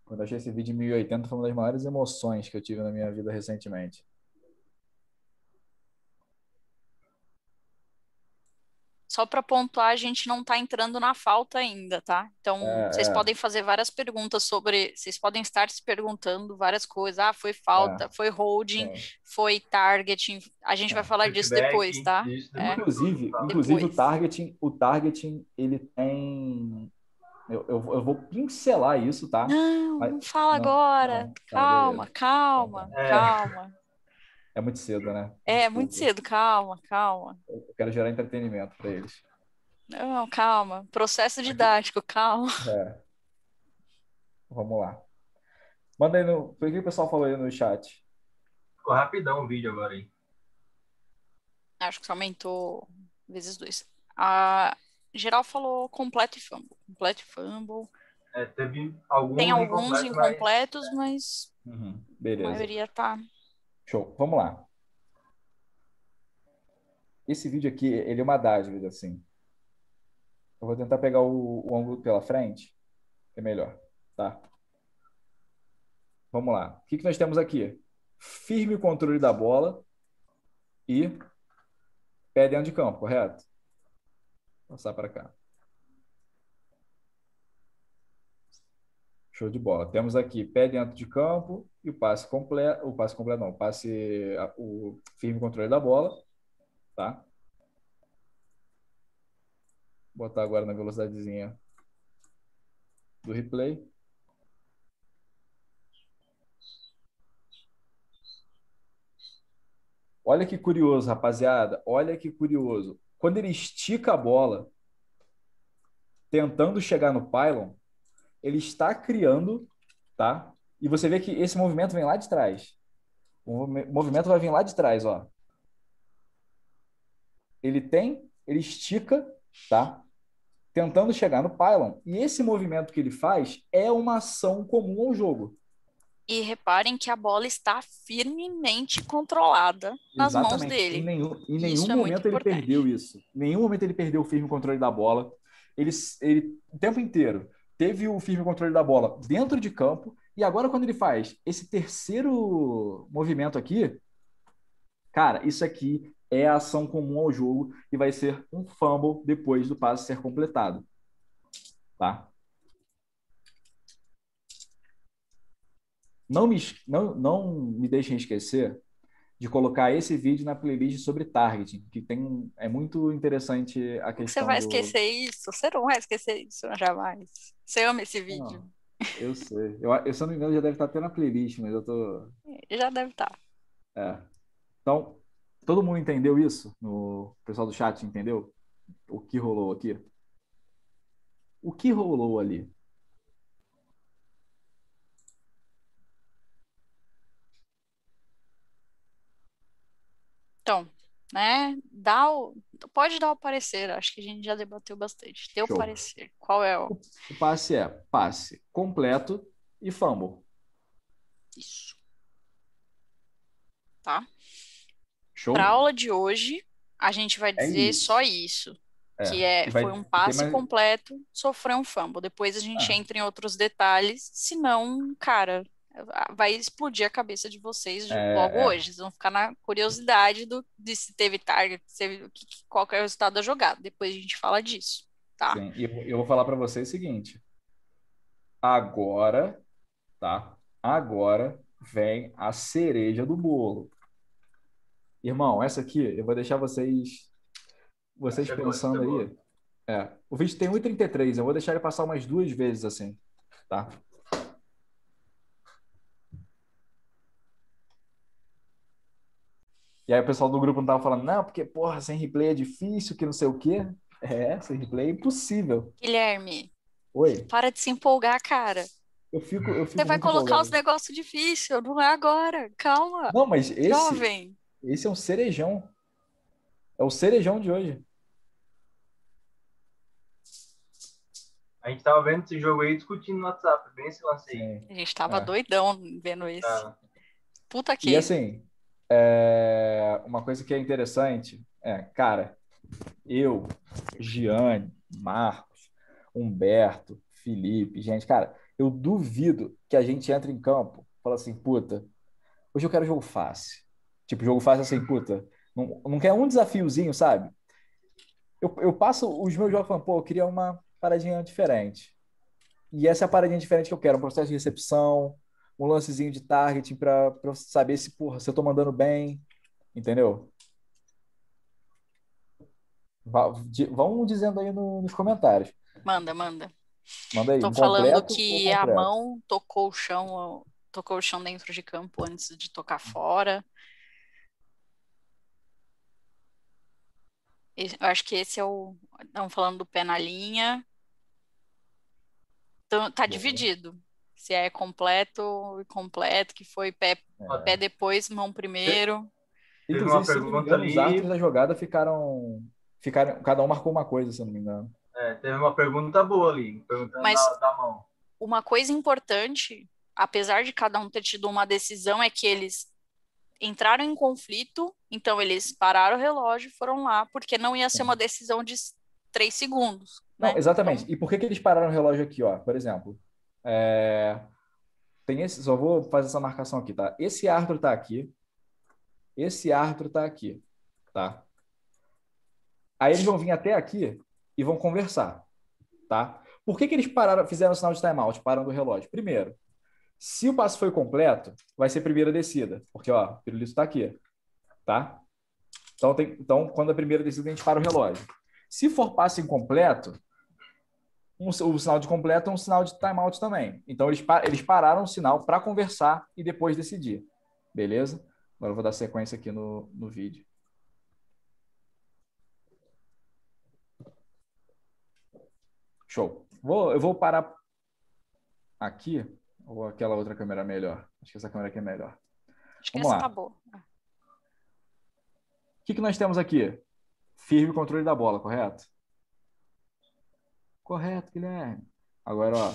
Quando achei esse vídeo em 1080, foi uma das maiores emoções que eu tive na minha vida recentemente. Só para pontuar, a gente não está entrando na falta ainda, tá? Então, é, vocês é. podem fazer várias perguntas sobre. Vocês podem estar se perguntando várias coisas. Ah, foi falta, é. foi holding, foi targeting. A gente vai é. falar disso depois, tá? É. Inclusive, inclusive o targeting, o targeting, ele tem eu, eu, eu, vou pincelar isso, tá? Não, Mas, não fala não, agora. Não, calma, calma, é. calma. É muito cedo, né? É, muito cedo, calma, calma. Eu quero gerar entretenimento para eles. Não, calma. Processo didático, calma. É. Vamos lá. Manda aí no. O que o pessoal falou aí no chat? Ficou rapidão o vídeo agora aí. Acho que aumentou vezes dois. A, geral falou completo e fumble. Completo e fumble. É, teve alguns Tem alguns incompletos, mas, mas uhum, beleza. a maioria tá. Show. Vamos lá. esse vídeo aqui, ele é uma dádiva, assim. Eu vou tentar pegar o, o ângulo pela frente, que é melhor, tá? Vamos lá. O que, que nós temos aqui? Firme controle da bola e pé dentro de campo, correto? Passar para cá. Show de bola. Temos aqui pé dentro de campo e o passe completo, o passe completo não, o passe o firme controle da bola, tá? Vou botar agora na velocidadezinha do replay. Olha que curioso, rapaziada. Olha que curioso. Quando ele estica a bola, tentando chegar no pylon, ele está criando, tá? E você vê que esse movimento vem lá de trás. O movimento vai vir lá de trás, ó. Ele tem, ele estica, tá? Tentando chegar no pylon. E esse movimento que ele faz é uma ação comum ao jogo. E reparem que a bola está firmemente controlada nas Exatamente. mãos dele. Em nenhum, em nenhum é momento ele perdeu isso. Em nenhum momento ele perdeu o firme controle da bola. Ele, ele o tempo inteiro teve o firme controle da bola dentro de campo, e agora quando ele faz esse terceiro movimento aqui, cara, isso aqui é a ação comum ao jogo e vai ser um fumble depois do passe ser completado. Tá? Não me, não, não me deixem esquecer de colocar esse vídeo na playlist sobre targeting, que tem é muito interessante a questão. Você vai do... esquecer isso? Você não vai esquecer isso jamais. Você ama esse vídeo? Não, eu sei. Eu, eu, se eu não me engano, já deve estar até na playlist, mas eu tô. Já deve estar. É. Então, todo mundo entendeu isso? O pessoal do chat entendeu o que rolou aqui? O que rolou ali? Então, né? Dá o, pode dar o parecer, acho que a gente já debateu bastante. Deu o parecer. Qual é o... o passe é passe completo e fumble. Isso. Tá? Para a aula de hoje, a gente vai é dizer é só isso. É, que é, vai, foi um passe mais... completo, sofreu um fumble. Depois a gente ah. entra em outros detalhes. Se não, cara, vai explodir a cabeça de vocês é, logo é. hoje. Vocês vão ficar na curiosidade do, de se teve target, se, qual é o resultado da jogada. Depois a gente fala disso, tá? Sim, e eu vou falar para vocês o seguinte. Agora, tá? Agora vem a cereja do bolo. Irmão, essa aqui, eu vou deixar vocês vocês pensando aí. É, o vídeo tem 1,33, eu vou deixar ele passar umas duas vezes assim, tá? E aí o pessoal do grupo não tava falando, não, porque, porra, sem replay é difícil, que não sei o quê. É, sem replay é impossível. Guilherme. Oi. Para de se empolgar, cara. Eu fico, eu fico Você vai colocar empolgado. os negócios difíceis, não é agora. Calma. Não, mas esse, Jovem. esse é um cerejão. É o cerejão de hoje. A gente tava vendo esse jogo aí discutindo no WhatsApp, bem esse lance aí. A gente tava é. doidão vendo isso. Ah. Puta que. E assim, é, uma coisa que é interessante é, cara, eu, Giane, Marcos, Humberto, Felipe, gente, cara, eu duvido que a gente entre em campo e fala assim, puta, hoje eu quero jogo fácil. Tipo, jogo fácil assim, puta, não, não quer um desafiozinho, sabe? Eu, eu passo os meus jogos falando, pô, eu queria uma paradinha diferente. E essa é a paradinha diferente que eu quero, um processo de recepção, um lancezinho de targeting para saber se, porra, se eu tô mandando bem, entendeu? Vão dizendo aí no, nos comentários. Manda, manda. Manda aí. Tô falando que a mão tocou o chão, tocou o chão dentro de campo antes de tocar fora. Eu acho que esse é o. Estão falando do pé na linha. Então, tá dividido se é completo e completo, que foi pé, é. pé depois, mão primeiro. Inclusive, uma pergunta ali... os árbitros da jogada ficaram, ficaram. Cada um marcou uma coisa, se eu não me engano. É, teve uma pergunta boa ali, perguntando Mas da, da mão. Uma coisa importante, apesar de cada um ter tido uma decisão, é que eles entraram em conflito, então eles pararam o relógio e foram lá, porque não ia ser uma decisão de três segundos. Não, né? exatamente. Então... E por que, que eles pararam o relógio aqui, ó? Por exemplo, é... tem esse, só vou fazer essa marcação aqui, tá? Esse árbitro tá aqui, esse árbitro tá aqui, tá? Aí eles vão vir até aqui e vão conversar, tá? Por que, que eles pararam, fizeram o sinal de timeout, parando o relógio? Primeiro, se o passe foi completo, vai ser primeira descida, porque ó, o pirulito está aqui, tá? Então, tem, então, quando a primeira descida, a gente para o relógio. Se for passe incompleto, um, o sinal de completo é um sinal de timeout também. Então, eles, eles pararam o sinal para conversar e depois decidir. Beleza? Agora eu vou dar sequência aqui no, no vídeo. Show. Vou, eu vou parar aqui ou aquela outra câmera melhor? Acho que essa câmera aqui é melhor. Acho que Vamos essa lá. tá boa. O que, que nós temos aqui? Firme controle da bola, correto? Correto, Guilherme. Agora, ó.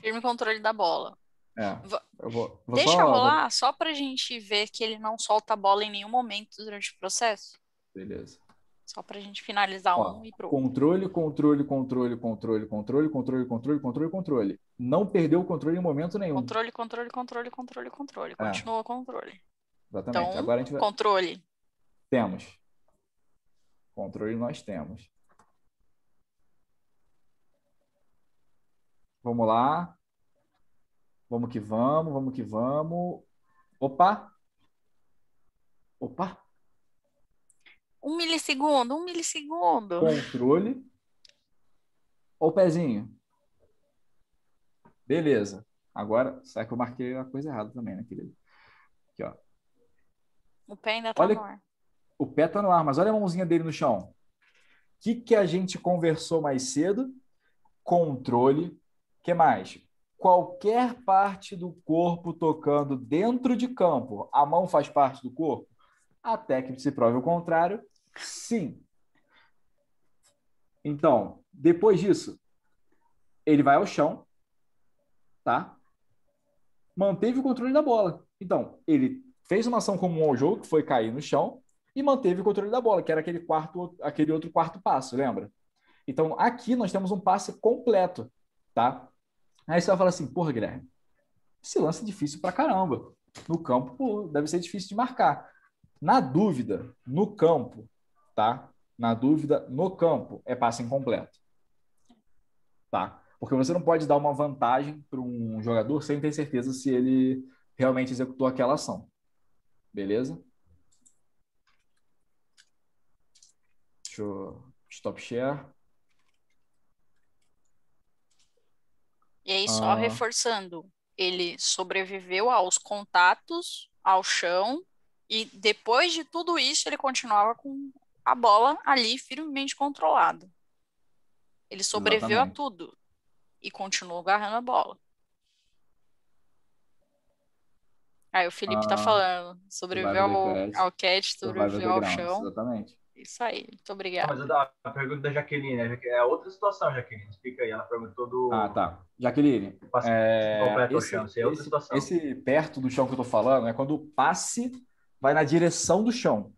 Firme controle da bola. É, eu vou, vou Deixa só, rolar vou... só pra gente ver que ele não solta a bola em nenhum momento durante o processo. Beleza. Só para a gente finalizar Ó, um e pro Controle, controle, controle, controle, controle, controle, controle, controle, controle. Não perdeu o controle em momento nenhum. Controle, controle, controle, controle, controle. É. Continua o controle. Exatamente. Então, Agora a gente vai... controle. Temos. Controle nós temos. Vamos lá. Vamos que vamos, vamos que vamos. Opa! Opa! Um milissegundo, um milissegundo. Controle. Ou pezinho. Beleza. Agora, será que eu marquei a coisa errada também, né, querido? Aqui, ó. O pé ainda tá olha, no ar. O pé tá no ar, mas olha a mãozinha dele no chão. O que, que a gente conversou mais cedo? Controle. Que mais? Qualquer parte do corpo tocando dentro de campo, a mão faz parte do corpo? Até que se prove o contrário, Sim. Então, depois disso, ele vai ao chão, tá? Manteve o controle da bola. Então, ele fez uma ação comum ao jogo, que foi cair no chão, e manteve o controle da bola, que era aquele quarto, aquele outro quarto passo, lembra? Então, aqui nós temos um passe completo, tá? Aí você vai falar assim, porra, Guilherme, esse lance é difícil pra caramba. No campo, pô, deve ser difícil de marcar. Na dúvida, no campo, tá? Na dúvida, no campo é passe incompleto. Tá? Porque você não pode dar uma vantagem para um jogador sem ter certeza se ele realmente executou aquela ação. Beleza? Deixa eu stop share. E aí, só ah. reforçando, ele sobreviveu aos contatos, ao chão, e depois de tudo isso, ele continuava com a bola ali firmemente controlada. Ele sobreviveu Exatamente. a tudo e continuou agarrando a bola. Aí o Felipe tá ah, tá falando, sobreviveu ao, ao catch, sobreviveu ao chão. Exatamente. Isso aí, muito obrigado. Mas a, a pergunta da Jaqueline, né? é outra situação, Jaqueline. Explica aí, ela perguntou do. Ah, tá. Jaqueline. É, esse, chão, é outra esse, situação. esse perto do chão que eu tô falando é quando o passe vai na direção do chão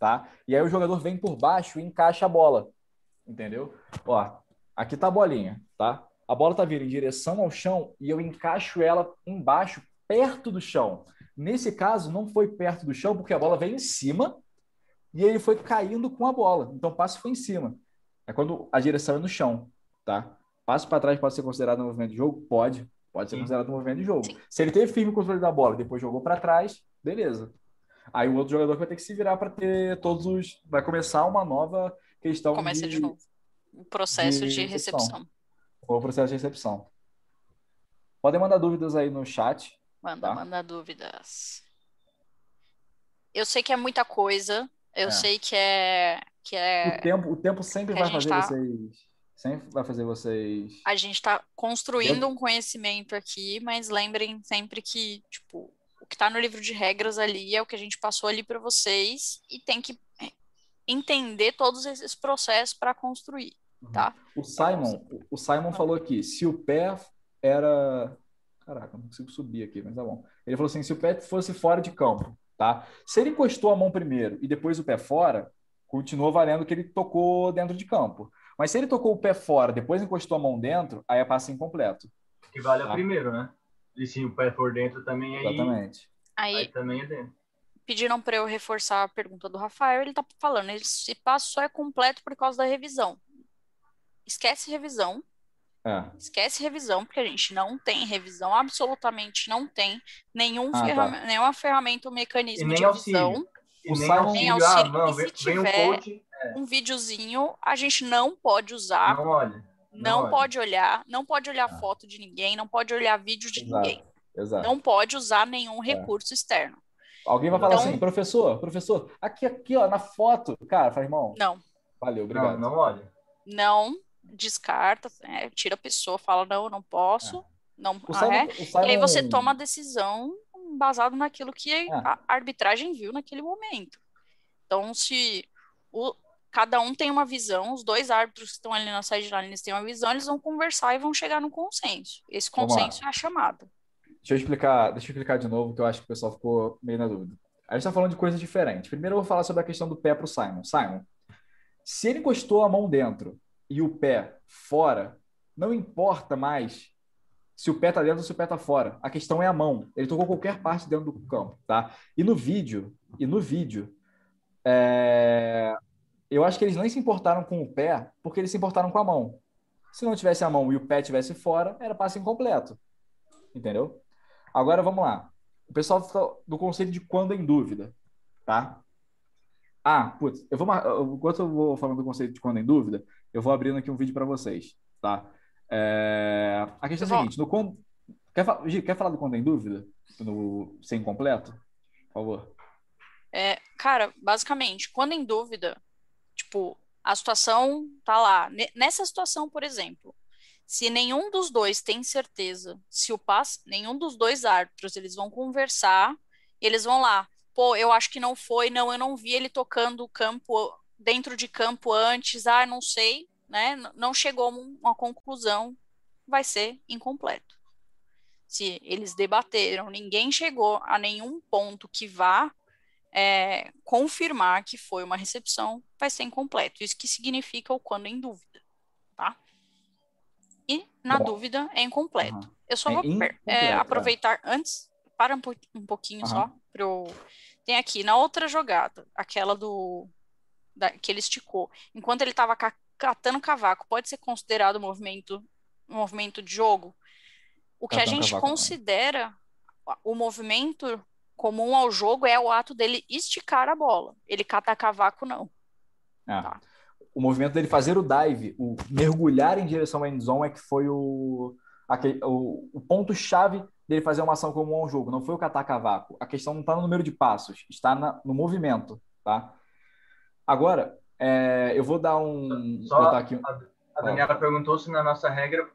tá? E aí o jogador vem por baixo e encaixa a bola, entendeu? Ó, aqui tá a bolinha, tá? A bola tá vindo em direção ao chão e eu encaixo ela embaixo, perto do chão. Nesse caso, não foi perto do chão, porque a bola veio em cima e ele foi caindo com a bola. Então, o passe foi em cima. É quando a direção é no chão, tá? Passo para trás pode ser considerado um movimento de jogo? Pode. Pode ser Sim. considerado um movimento de jogo. Sim. Se ele teve firme controle da bola, depois jogou para trás, beleza. Aí o outro jogador vai ter que se virar para ter todos os. Vai começar uma nova questão. Começa de, de novo. O processo de, de recepção. O processo de recepção. Podem mandar dúvidas aí no chat. Manda, tá? manda dúvidas. Eu sei que é muita coisa. Eu é. sei que é. Que é... O, tempo, o tempo sempre vai fazer tá... vocês. Sempre vai fazer vocês. A gente está construindo um conhecimento aqui, mas lembrem sempre que, tipo, que está no livro de regras ali é o que a gente passou ali para vocês e tem que entender todos esses processos para construir, uhum. tá? O Simon, o Simon falou aqui, se o pé era Caraca, não consigo subir aqui, mas tá bom. Ele falou assim: se o pé fosse fora de campo, tá? Se ele encostou a mão primeiro e depois o pé fora, continua valendo que ele tocou dentro de campo. Mas se ele tocou o pé fora, depois encostou a mão dentro, aí é passe incompleto. Que vale tá? a primeiro, né? E sim, o pé por dentro também aí. Exatamente. Aí, aí também é dentro. Pediram para eu reforçar a pergunta do Rafael, ele tá falando, esse passo só é completo por causa da revisão. Esquece revisão, é. Esquece revisão, porque a gente não tem revisão, absolutamente não tem nenhum Ah, tá. nenhuma ferramenta ou mecanismo de revisão, E O nem auxílio, Nem ah, auxílio, não, e se vem, vem um tiver- coach, um videozinho, a gente não pode usar, não olha. não, olha. pode olhar, não pode olhar Ah. foto de ninguém, não pode olhar vídeo de Exato. ninguém, Exato. não pode usar nenhum recurso externo. Alguém vai falar Então- assim, professor, professor, aqui, aqui, ó, na foto. Cara, faz irmão, Não, valeu, Não, obrigado. não olha. não descarta, é, tira a pessoa, fala não, eu não posso, não, O ah, é? E aí você toma a decisão baseado naquilo que É. a arbitragem viu naquele momento. Então, se o- cada um tem uma visão, os dois árbitros que estão ali na sideline, eles têm uma visão, eles vão conversar e vão chegar no consenso. Esse consenso é a chamada. Deixa eu explicar, deixa eu explicar de novo, que eu acho que o pessoal ficou meio na dúvida. A gente está falando de coisas diferentes. Primeiro eu vou falar sobre a questão do pé para o Simon. Simon, se ele encostou a mão dentro e o pé fora, não importa mais se o pé está dentro ou se o pé está fora. A questão é a mão. Ele tocou qualquer parte dentro do campo, tá? E no vídeo, e no vídeo, é, eu acho que eles nem se importaram com o pé, porque eles se importaram com a mão. Se não tivesse a mão e o pé tivesse fora, era passe incompleto. Entendeu? Agora vamos lá. O pessoal fica do conceito de quando em dúvida, tá? Ah, putz, eu vou enquanto eu vou falando do conceito de quando em dúvida, eu vou abrindo aqui um vídeo para vocês, tá? É, A questão é a seguinte, no quando quer, fa- Gi, quer falar do quando em dúvida, no sem completo, por favor? É, cara, basicamente, quando em dúvida, tipo, a situação tá lá. Ne- Nessa situação, por exemplo, se nenhum dos dois tem certeza, se o passe, nenhum dos dois árbitros, eles vão conversar, e eles vão lá, pô, eu acho que não foi, não, eu não vi ele tocando o campo dentro de campo antes, ah, não sei, né? Não chegou a um- uma conclusão, vai ser incompleto. Se eles debateram, ninguém chegou a nenhum ponto que vá é, confirmar que foi uma recepção, vai ser incompleto. Isso que significa o quando em dúvida, tá? E na Bom. dúvida é incompleto. Aham. Eu só É vou é, é. aproveitar antes, para um, po- um pouquinho Aham. só, eu... Tem aqui, na outra jogada, aquela do... Da, que ele esticou. Enquanto ele estava catando cavaco, pode ser considerado um movimento, um movimento de jogo? O que a gente cavaco, não. considera o movimento comum ao jogo é o ato dele esticar a bola. Ele catar cavaco, não. É. Tá. O movimento dele fazer o dive, o mergulhar em direção à endzone é que foi o, aquele, o, o ponto-chave dele fazer uma ação comum ao jogo. Não foi o catar cavaco. A questão não está no número de passos, está na- no movimento, tá? Agora, é, eu vou dar um... Só botar aqui um- A Daniela perguntou se na nossa regra,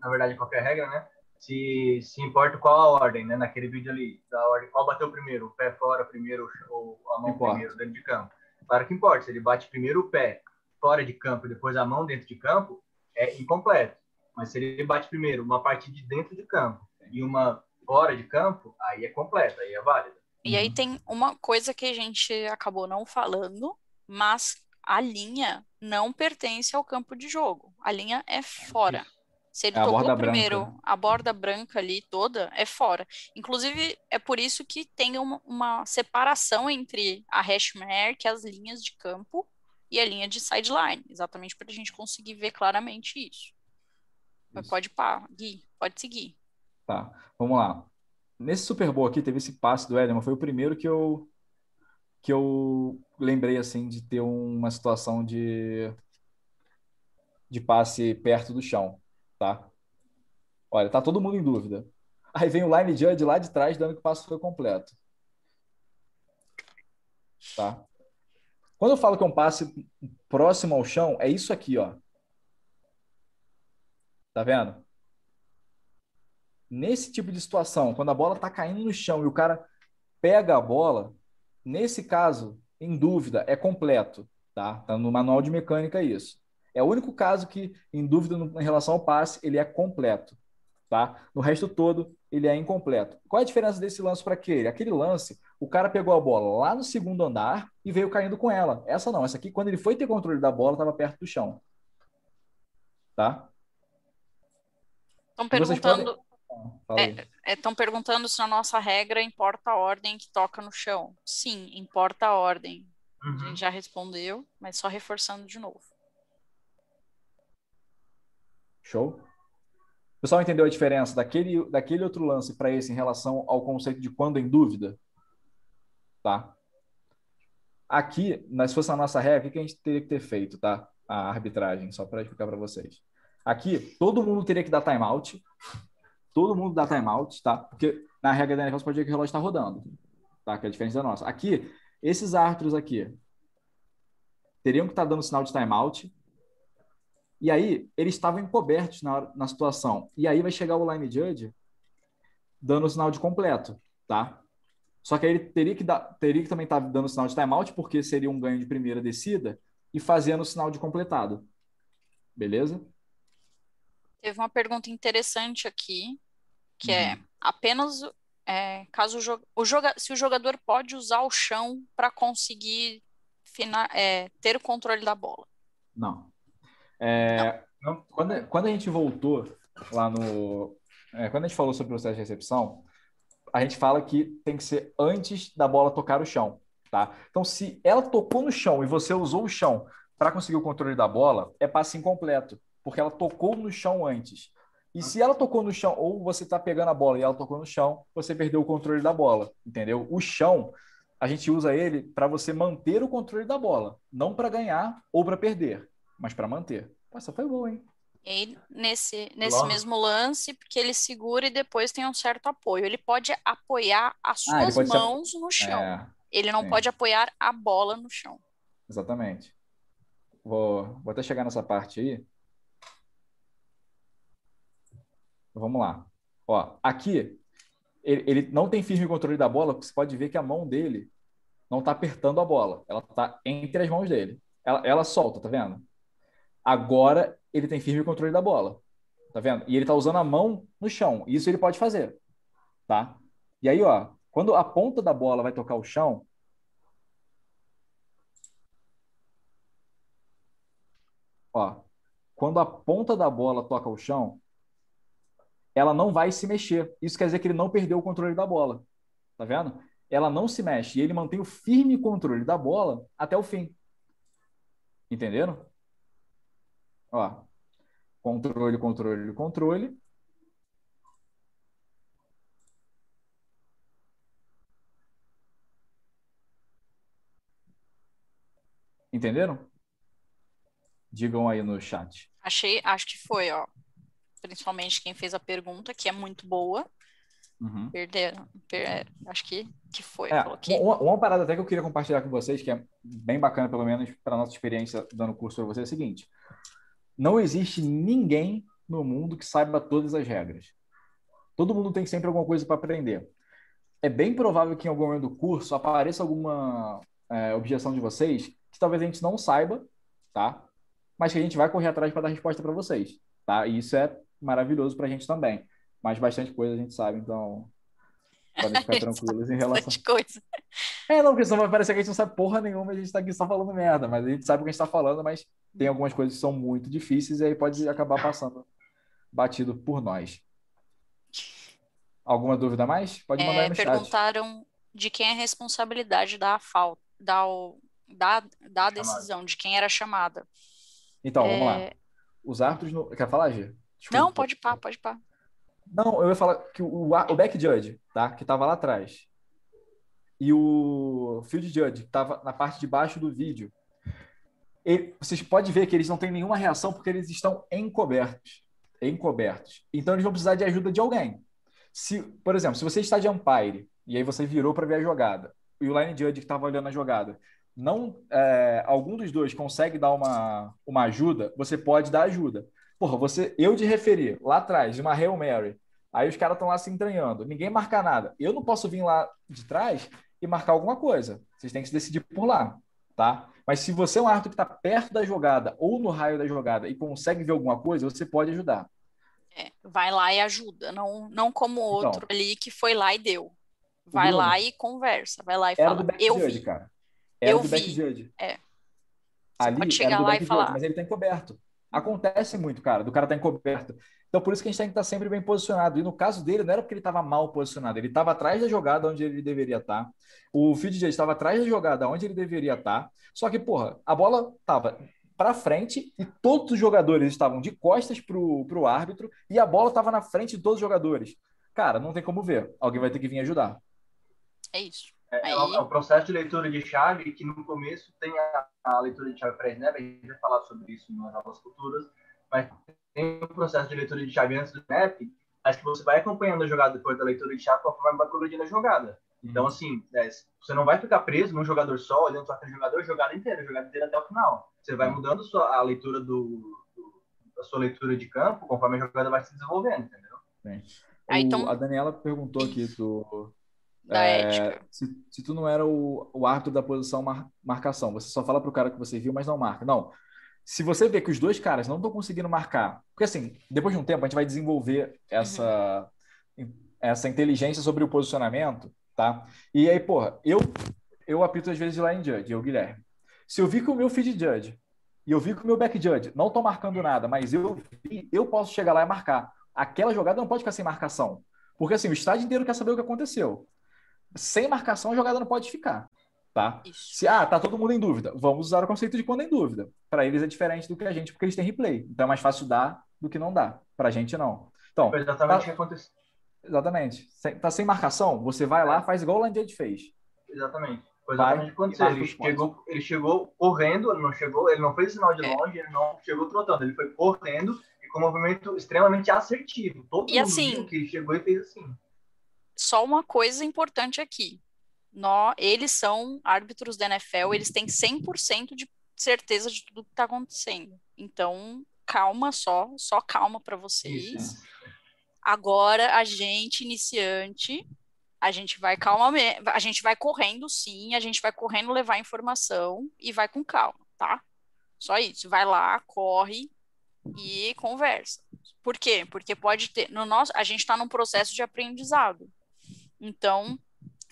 na verdade qualquer regra, né? Se, se importa qual a ordem, né? Naquele vídeo ali, da ordem, qual bateu primeiro, o pé fora primeiro ou a mão Importa. primeiro dentro de campo. Claro que importa, se ele bate primeiro o pé fora de campo e depois a mão dentro de campo, é incompleto. Mas se ele bate primeiro uma parte de dentro de campo e uma fora de campo, aí é completo, aí é válido. E aí Uhum. tem uma coisa que a gente acabou não falando, mas a linha não pertence ao campo de jogo. A linha é fora. Se ele É tocou borda branca, primeiro né? a borda branca ali toda, é fora. Inclusive, é por isso que tem uma, uma separação entre a hash mark, as linhas de campo, e a linha de sideline, exatamente para a gente conseguir ver claramente isso. Mas Isso. pode pá, Gui, pode seguir. Tá, vamos lá. Nesse Super Bowl aqui, teve esse passe do Edelman, foi o primeiro que eu que eu lembrei assim de ter uma situação de de passe perto do chão, tá? Olha, tá todo mundo em dúvida. Aí vem o line judge lá de trás dando que o passe foi completo. Tá? Quando eu falo que é um passe próximo ao chão, é isso aqui, ó. Tá vendo? Nesse tipo de situação, quando a bola tá caindo no chão e o cara pega a bola, nesse caso, em dúvida, é completo, tá? Tá no manual de mecânica isso. É o único caso que, em dúvida no- em relação ao passe, ele é completo, tá? No resto todo, ele é incompleto. Qual é a diferença desse lance para aquele? Aquele lance, o cara pegou a bola lá no segundo andar e veio caindo com ela. Essa não, essa aqui, quando ele foi ter controle da bola, estava perto do chão. Tá? Estão perguntando. Estão é, é, perguntando se na nossa regra importa a ordem que toca no chão. Sim, importa a ordem. Uhum. A gente já respondeu, mas só reforçando de novo. Show? O pessoal entendeu a diferença daquele, daquele outro lance para esse em relação ao conceito de quando em dúvida? Tá? Aqui, se fosse a nossa regra, o que a gente teria que ter feito, tá? A arbitragem, só para explicar para vocês. Aqui, todo mundo teria que dar timeout. Todo mundo dá timeout, tá? Porque na regra da NFL você pode ver que o relógio está rodando, tá? Que é a diferença da nossa. Aqui, esses árbitros aqui teriam que estar tá dando sinal de timeout e aí, eles estavam encobertos na, na situação. E aí vai chegar o line judge dando o sinal de completo, tá? Só que aí ele teria que, dar, teria que também estar tá dando sinal de timeout, porque seria um ganho de primeira descida, e fazendo o sinal de completado. Beleza? Teve uma pergunta interessante aqui, que é, uhum. é apenas é, caso o, o joga, se o jogador pode usar o chão para conseguir fina, é, ter o controle da bola. Não. É, quando, quando a gente voltou lá no. É, quando a gente falou sobre o processo de recepção, a gente fala que tem que ser antes da bola tocar o chão. Tá? Então, se ela tocou no chão e você usou o chão para conseguir o controle da bola, é passe incompleto, porque ela tocou no chão antes. E se ela tocou no chão, ou você está pegando a bola e ela tocou no chão, você perdeu o controle da bola, entendeu? O chão, a gente usa ele para você manter o controle da bola, não para ganhar ou para perder mas para manter. Essa foi boa, hein? E nesse, nesse mesmo lance, porque ele segura e depois tem um certo apoio. Ele pode apoiar as ah, suas mãos ser... no chão. É, ele não sim. pode apoiar a bola no chão. Exatamente. Vou, vou até chegar nessa parte aí. Vamos lá. Ó, aqui, ele, ele não tem firme controle da bola, porque você pode ver que a mão dele não está apertando a bola. Ela está entre as mãos dele. Ela, ela solta, tá vendo? Agora ele tem firme controle da bola. Tá vendo? E ele tá usando a mão no chão. Isso ele pode fazer. Tá? E aí, ó, quando a ponta da bola vai tocar o chão, ó, quando a ponta da bola toca o chão, ela não vai se mexer. Isso quer dizer que ele não perdeu o controle da bola. Tá vendo? Ela não se mexe e ele mantém o firme controle da bola até o fim. Entenderam? Ó, controle, controle, controle. Entenderam? Digam aí no chat. Achei, acho que foi, ó. Principalmente quem fez a pergunta, que é muito boa. Uhum. Perderam. Per, acho que, que foi. É, uma, uma, parada até que eu queria compartilhar com vocês, que é bem bacana, pelo menos para nossa experiência dando curso para vocês, é o seguinte não existe ninguém no mundo que saiba todas as regras. Todo mundo tem sempre alguma coisa para aprender. É bem provável que em algum momento do curso apareça alguma é, objeção de vocês que talvez a gente não saiba, tá? Mas que a gente vai correr atrás para dar resposta para vocês, tá? E isso é maravilhoso para a gente também. Mas bastante coisa a gente sabe, então podem ficar tranquilos em relação. Bastante coisa. É, não, porque senão vai parecer que a gente não sabe porra nenhuma a gente está aqui só falando merda, mas a gente sabe o que a gente está falando, mas tem algumas coisas que são muito difíceis e aí pode acabar passando batido por nós. Alguma dúvida mais? Pode mandar é, aí no perguntaram chat. de quem é a responsabilidade da falta, da, da, da decisão, de quem era chamada. Então, é... vamos lá. É. Os árbitros. No... Quer falar, Gê? Não, pode pá, pode pá. Não, eu ia falar que o, o back judge, tá? Que estava lá atrás. E o field judge, que estava na parte de baixo do vídeo ele, vocês podem ver que eles não têm nenhuma reação porque eles estão encobertos. Encobertos. Então eles vão precisar de ajuda de alguém. Se, por exemplo, se você está de umpire e aí você virou para ver a jogada e o line judge que estava olhando a jogada não é, algum dos dois consegue dar uma, uma ajuda, você pode dar ajuda. Porra, você, eu de referir lá atrás, de uma Hail Mary, aí os caras estão lá se entranhando, ninguém marca nada. Eu não posso vir lá de trás e marcar alguma coisa. Vocês têm que se decidir por lá, tá? Mas se você é um árbitro que está perto da jogada ou no raio da jogada e consegue ver alguma coisa, você pode ajudar. É, vai lá e ajuda, não, não como então. outro então, ali que foi lá e deu. Vai Bruno, lá e conversa, vai lá e fala. Eu judge, vi. cara. Era eu do vi. back judge. É. Ali pode chegar lá e falar. Judge, mas ele tá encoberto. Acontece muito, cara, do cara tá encoberto. Então, por isso que a gente tem que estar sempre bem posicionado. E no caso dele, não era porque ele estava mal posicionado, ele estava atrás da jogada onde ele deveria estar. O Field estava atrás da jogada onde ele deveria estar. Só que, porra, a bola estava para frente e todos os jogadores estavam de costas para o árbitro e a bola estava na frente de todos os jogadores. Cara, não tem como ver. Alguém vai ter que vir ajudar. É isso. É, é, o, é, o, processo de leitura de chave que no começo tem a, a leitura de chave pré-snap, a gente vai falar sobre isso nas aulas futuras, mas tem um processo de leitura de chave antes do snap, mas que você vai acompanhando a jogada depois da leitura de chave conforme vai progredindo a jogada. Então, assim, é, você não vai ficar preso num jogador só, olhando só aquele jogador, jogada inteira, jogada inteira até o final. Você vai mudando sua, a leitura do, do, a sua leitura de campo conforme a jogada vai se desenvolvendo, entendeu? Bem. O, então... A Daniela perguntou aqui do, da é, ética. Se, se, tu não era o, o árbitro da posição mar, marcação, você só fala pro cara que você viu, mas não marca. Não. Se você vê que os dois caras não estão conseguindo marcar, porque assim, depois de um tempo a gente vai desenvolver essa, uhum. essa inteligência sobre o posicionamento, tá? E aí, porra, eu, eu apito às vezes de line judge, eu, Guilherme. Se eu vi que o meu feed judge e eu vi que o meu back judge não estão marcando nada, mas eu vi, eu posso chegar lá e marcar. Aquela jogada não pode ficar sem marcação. Porque assim, o estádio inteiro quer saber o que aconteceu. Sem marcação, a jogada não pode ficar. Tá? Se ah, tá todo mundo em dúvida, vamos usar o conceito de quando em dúvida. Para eles é diferente do que a gente, porque eles têm replay. Então é mais fácil dar do que não dar. Para a gente não. Então, Foi exatamente tá... o que aconteceu. Exatamente. Tá sem marcação, você vai lá, faz igual o Landiad fez. Exatamente. Foi exatamente o que aconteceu. Ele chegou, ele chegou correndo, ele não chegou, ele não fez sinal de é. longe, ele não chegou trotando, ele foi correndo e com um movimento extremamente assertivo. Todo e mundo assim, que ele chegou e fez assim. Só uma coisa importante aqui. Nó, eles são árbitros da NFL, eles têm 100% de certeza de tudo que está acontecendo. Então, calma só, só calma para vocês. Agora, a gente, iniciante, a gente vai calma, a gente vai correndo sim, a gente vai correndo levar informação e vai com calma, tá? Só isso, vai lá, corre e conversa. Por quê? Porque pode ter, no nosso, a gente está num processo de aprendizado. Então,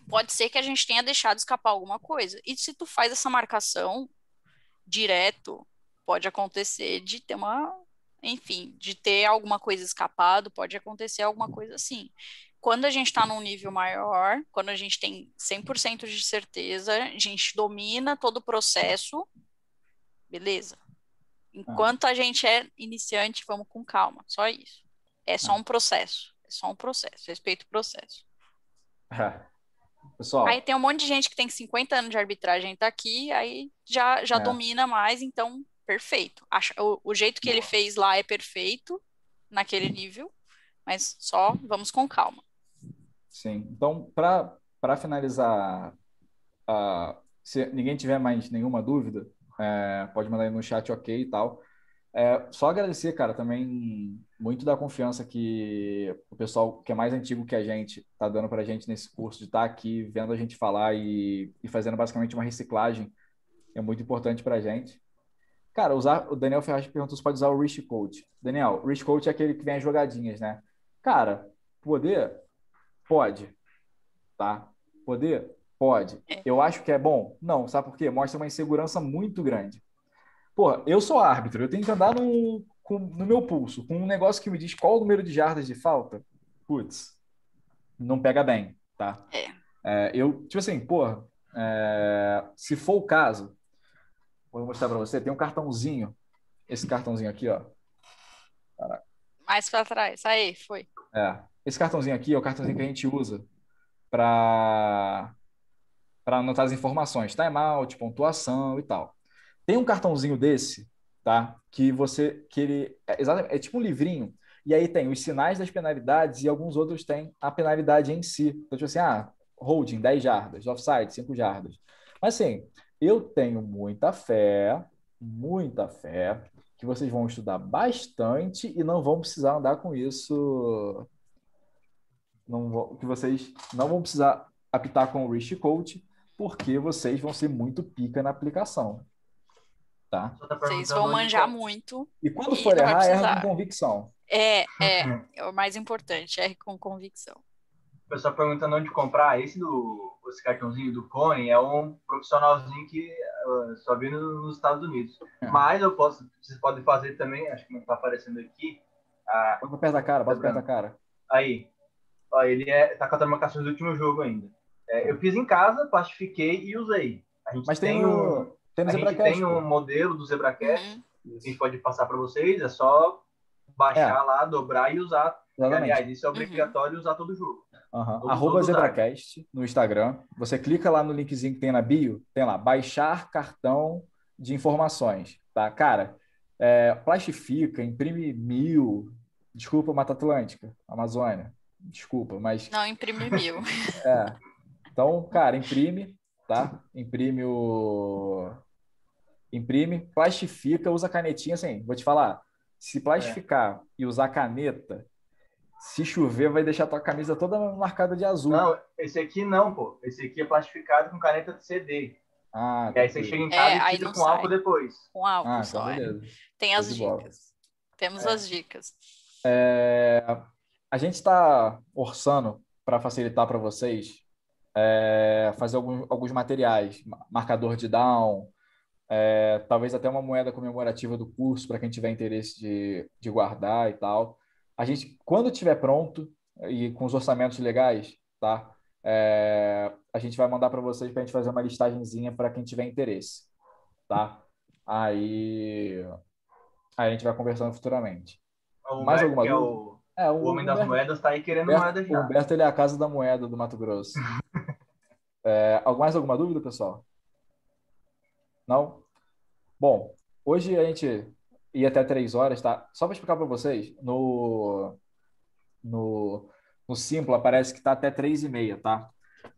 pode ser que a gente tenha deixado escapar alguma coisa. E se tu faz essa marcação direto, pode acontecer de ter uma, enfim, de ter alguma coisa escapado, pode acontecer alguma coisa assim. Quando a gente está num nível maior, quando a gente tem 100% de certeza, a gente domina todo o processo, beleza. Enquanto a gente é iniciante, vamos com calma, só isso. É só um processo, é só um processo, respeito o processo. É. Pessoal. Aí tem um monte de gente que tem 50 anos de arbitragem tá aqui, aí já, já é. domina mais, então perfeito. O, o jeito que ele fez lá é perfeito naquele nível, mas só vamos com calma. Sim. Então, para finalizar, uh, se ninguém tiver mais nenhuma dúvida, é, pode mandar aí no chat ok e tal. É, só agradecer, cara, também muito da confiança que o pessoal que é mais antigo que a gente está dando para a gente nesse curso, de estar tá aqui vendo a gente falar e, e, fazendo basicamente uma reciclagem, é muito importante para a gente. Cara, usar, o Daniel Ferraz perguntou se pode usar o Rich Coach. Daniel, o Rich Coach é aquele que vem as jogadinhas, né? Cara, poder? Pode. Tá? Poder? Pode. É. Eu acho que é bom? Não. Sabe por quê? Mostra uma insegurança muito grande. Pô, eu sou árbitro, eu tenho que andar no, com, no meu pulso, com um negócio que me diz qual o número de jardas de falta. Putz, não pega bem, tá? É. é eu, tipo assim, porra, é, se for o caso, vou mostrar para você, tem um cartãozinho, esse cartãozinho aqui, ó. Caraca. Mais para trás, aí, foi. É, esse cartãozinho aqui é o cartãozinho que a gente usa para para anotar as informações, timeout, pontuação e tal. Tem um cartãozinho desse, tá? Que você que ele é, exatamente, é tipo um livrinho. E aí tem os sinais das penalidades e alguns outros têm a penalidade em si. Então, tipo assim, ah, holding 10 jardas, offside 5 jardas. Mas assim, eu tenho muita fé, muita fé que vocês vão estudar bastante e não vão precisar andar com isso vão, que vocês não vão precisar apitar com o Rich Coach, porque vocês vão ser muito pica na aplicação. Tá? Tá Vocês vão manjar muito. E quando E for errar, erra com convicção. É, é, é o mais importante, é com convicção. O pessoal perguntando onde comprar. Esse do esse cartãozinho do Cone é um profissionalzinho que uh, só vi no- nos Estados Unidos. É. Mas eu posso, vocês podem fazer também, acho que não está aparecendo aqui. Ah, Bota perto da cara, bota perto da cara. aí, ó, ele é, tá com as marcações do último jogo ainda. É, eu fiz em casa, plastifiquei e usei. A gente Mas tem, tem, um, o. Tem no a gente Zebracast, tem um modelo do ZebraCast Uhum. que a gente pode passar para vocês. É só baixar É. lá, dobrar e usar. E, Exatamente. aliás, isso é obrigatório usar todo jogo. Aham. Todo- Arroba todo Zebracast no Instagram. Você clica lá no linkzinho que tem na bio, tem lá, baixar cartão de informações, tá? Cara, é, plastifica, imprime mil. Desculpa, Mata Atlântica, Amazônia. Desculpa, mas Não, imprime mil. é. Então, cara, imprime, tá? Imprime o. Imprime, plastifica, usa canetinha assim. Vou te falar, se plastificar e usar caneta, se chover, vai deixar tua camisa toda marcada de azul. Não, esse aqui não, pô. Esse aqui é plastificado com caneta de CD. Ah, E aí você chega em É, casa aí e tira com álcool sai. depois. Com álcool Ah, só, então é. beleza. Tem as dicas. Temos É. as dicas. É, a gente está orçando para facilitar para vocês é, fazer alguns, alguns materiais, ma- marcador de down, é, talvez até uma moeda comemorativa do curso para quem tiver interesse de, de guardar e tal. A gente, quando tiver pronto e com os orçamentos legais, tá? É, a gente vai mandar para vocês para a gente fazer uma listagenzinha para quem tiver interesse, tá? Aí, aí a gente vai conversando futuramente. O Mais Humberto, alguma é dúvida? o, É, o homem das Humberto- moedas, tá aí querendo Humberto, moeda o já. Humberto ele é a casa da moeda do Mato Grosso. É, mais alguma dúvida, pessoal? Não? Bom, hoje a gente ia até três horas, tá? Só para explicar para vocês, no, no, no Simpla aparece que está até três e meia, tá?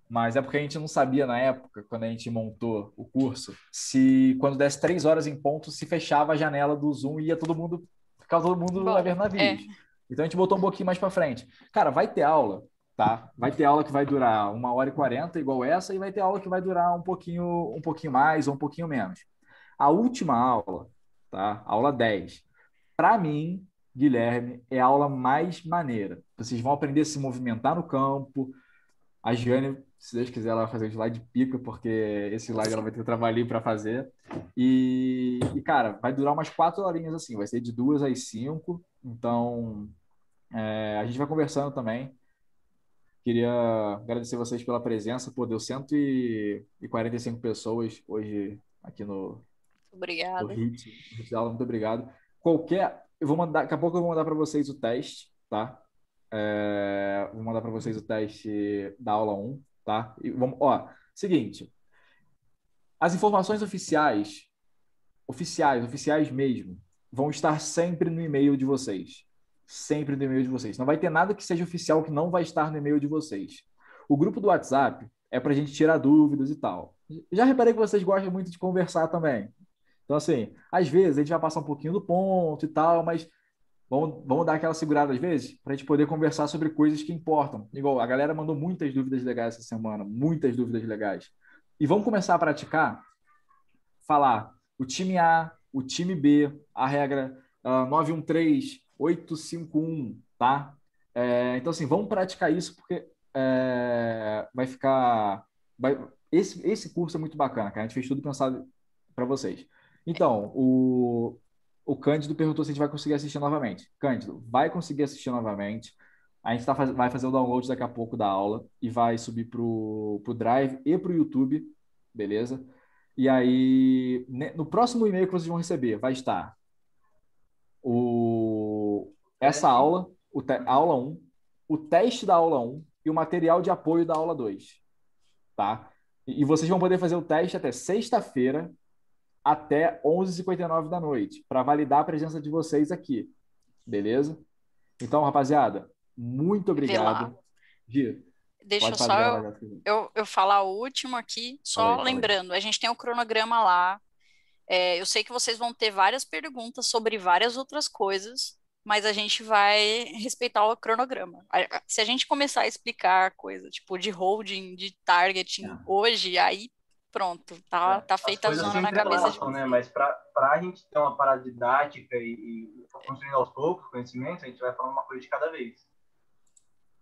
Mas é porque a gente não sabia na época, quando a gente montou o curso, se quando desse três horas em ponto, se fechava a janela do Zoom e ia todo mundo, ficava todo mundo Bom, a ver navios. Então a gente botou um pouquinho mais para frente. Cara, vai ter aula, tá? Vai ter aula que vai durar uma hora e quarenta, igual essa, e vai ter aula que vai durar um pouquinho, um pouquinho mais ou um pouquinho menos. A última aula, tá? Aula 10. Para mim, Guilherme, é a aula mais maneira. Vocês vão aprender a se movimentar no campo. A Giane, se Deus quiser, ela vai fazer o slide pica, porque esse slide ela vai ter trabalhinho para fazer. E, e, cara, vai durar umas quatro horinhas assim, vai ser de duas às cinco. Então, é, a gente vai conversando também. Queria agradecer vocês pela presença. Pô, deu 145 pessoas hoje aqui no, no Obrigada. HIT, no HIT aula. Muito obrigado. Qualquer. Eu vou mandar, daqui a pouco eu vou mandar para vocês o teste, tá? É, vou mandar para vocês o teste da aula 1, tá? E vamos, ó, seguinte. As informações oficiais, oficiais, oficiais mesmo, vão estar sempre no e-mail de vocês. Sempre no e-mail de vocês. Não vai ter nada que seja oficial que não vai estar no e-mail de vocês. O grupo do WhatsApp é para a gente tirar dúvidas e tal. Já reparei que vocês gostam muito de conversar também. Então, assim, às vezes a gente vai passar um pouquinho do ponto e tal, mas vamos, vamos dar aquela segurada às vezes para a gente poder conversar sobre coisas que importam. Igual, a galera mandou muitas dúvidas legais essa semana, muitas dúvidas legais. E vamos começar a praticar, falar o time A, o time B, a regra uh, 913-851, tá? É, então, assim, vamos praticar isso porque é, vai ficar. Vai, esse, esse curso é muito bacana, cara. A gente fez tudo pensado para vocês. Então, o, o Cândido perguntou se a gente vai conseguir assistir novamente. Cândido, vai conseguir assistir novamente. A gente tá, vai fazer o download daqui a pouco da aula e vai subir pro, pro Drive e pro YouTube, beleza? E aí, no próximo e-mail que vocês vão receber, vai estar o, essa aula, a aula 1, o teste da aula 1 e o material de apoio da aula 2, tá? E, e vocês vão poder fazer o teste até sexta-feira, até 11h59 da noite, para validar a presença de vocês aqui, beleza? Então, rapaziada, muito obrigado. Gi, Deixa só eu, eu, eu falar o último aqui, só aí, lembrando, a gente tem o cronograma lá. É, eu sei que vocês vão ter várias perguntas sobre várias outras coisas, mas a gente vai respeitar o cronograma. Se a gente começar a explicar coisa tipo de holding, de targeting É. hoje, aí pronto, tá, tá feita a zona na cabeça de né? Mas para a gente ter uma parada didática e, e construindo aos poucos conhecimento, a gente vai falando uma coisa de cada vez.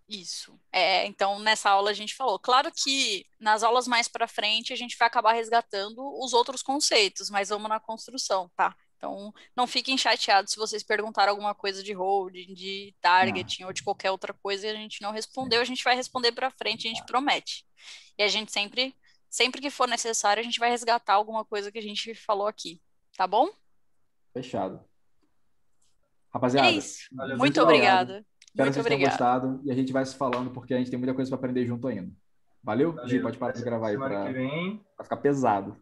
Isso. É, então, nessa aula a gente falou. Claro que nas aulas mais para frente a gente vai acabar resgatando os outros conceitos, mas vamos na construção, tá? Então, não fiquem chateados se vocês perguntaram alguma coisa de holding, de targeting ou de qualquer outra coisa e a gente não respondeu, a gente vai responder para frente, a gente promete. E a gente sempre, sempre que for necessário, a gente vai resgatar alguma coisa que a gente falou aqui, tá bom? Fechado. Rapaziada, é isso. Muito obrigada. Espero Muito que vocês tenham gostado e a gente vai se falando porque a gente tem muita coisa para aprender junto ainda. Valeu? Valeu. Gi, pode parar de gravar aí para ficar pesado.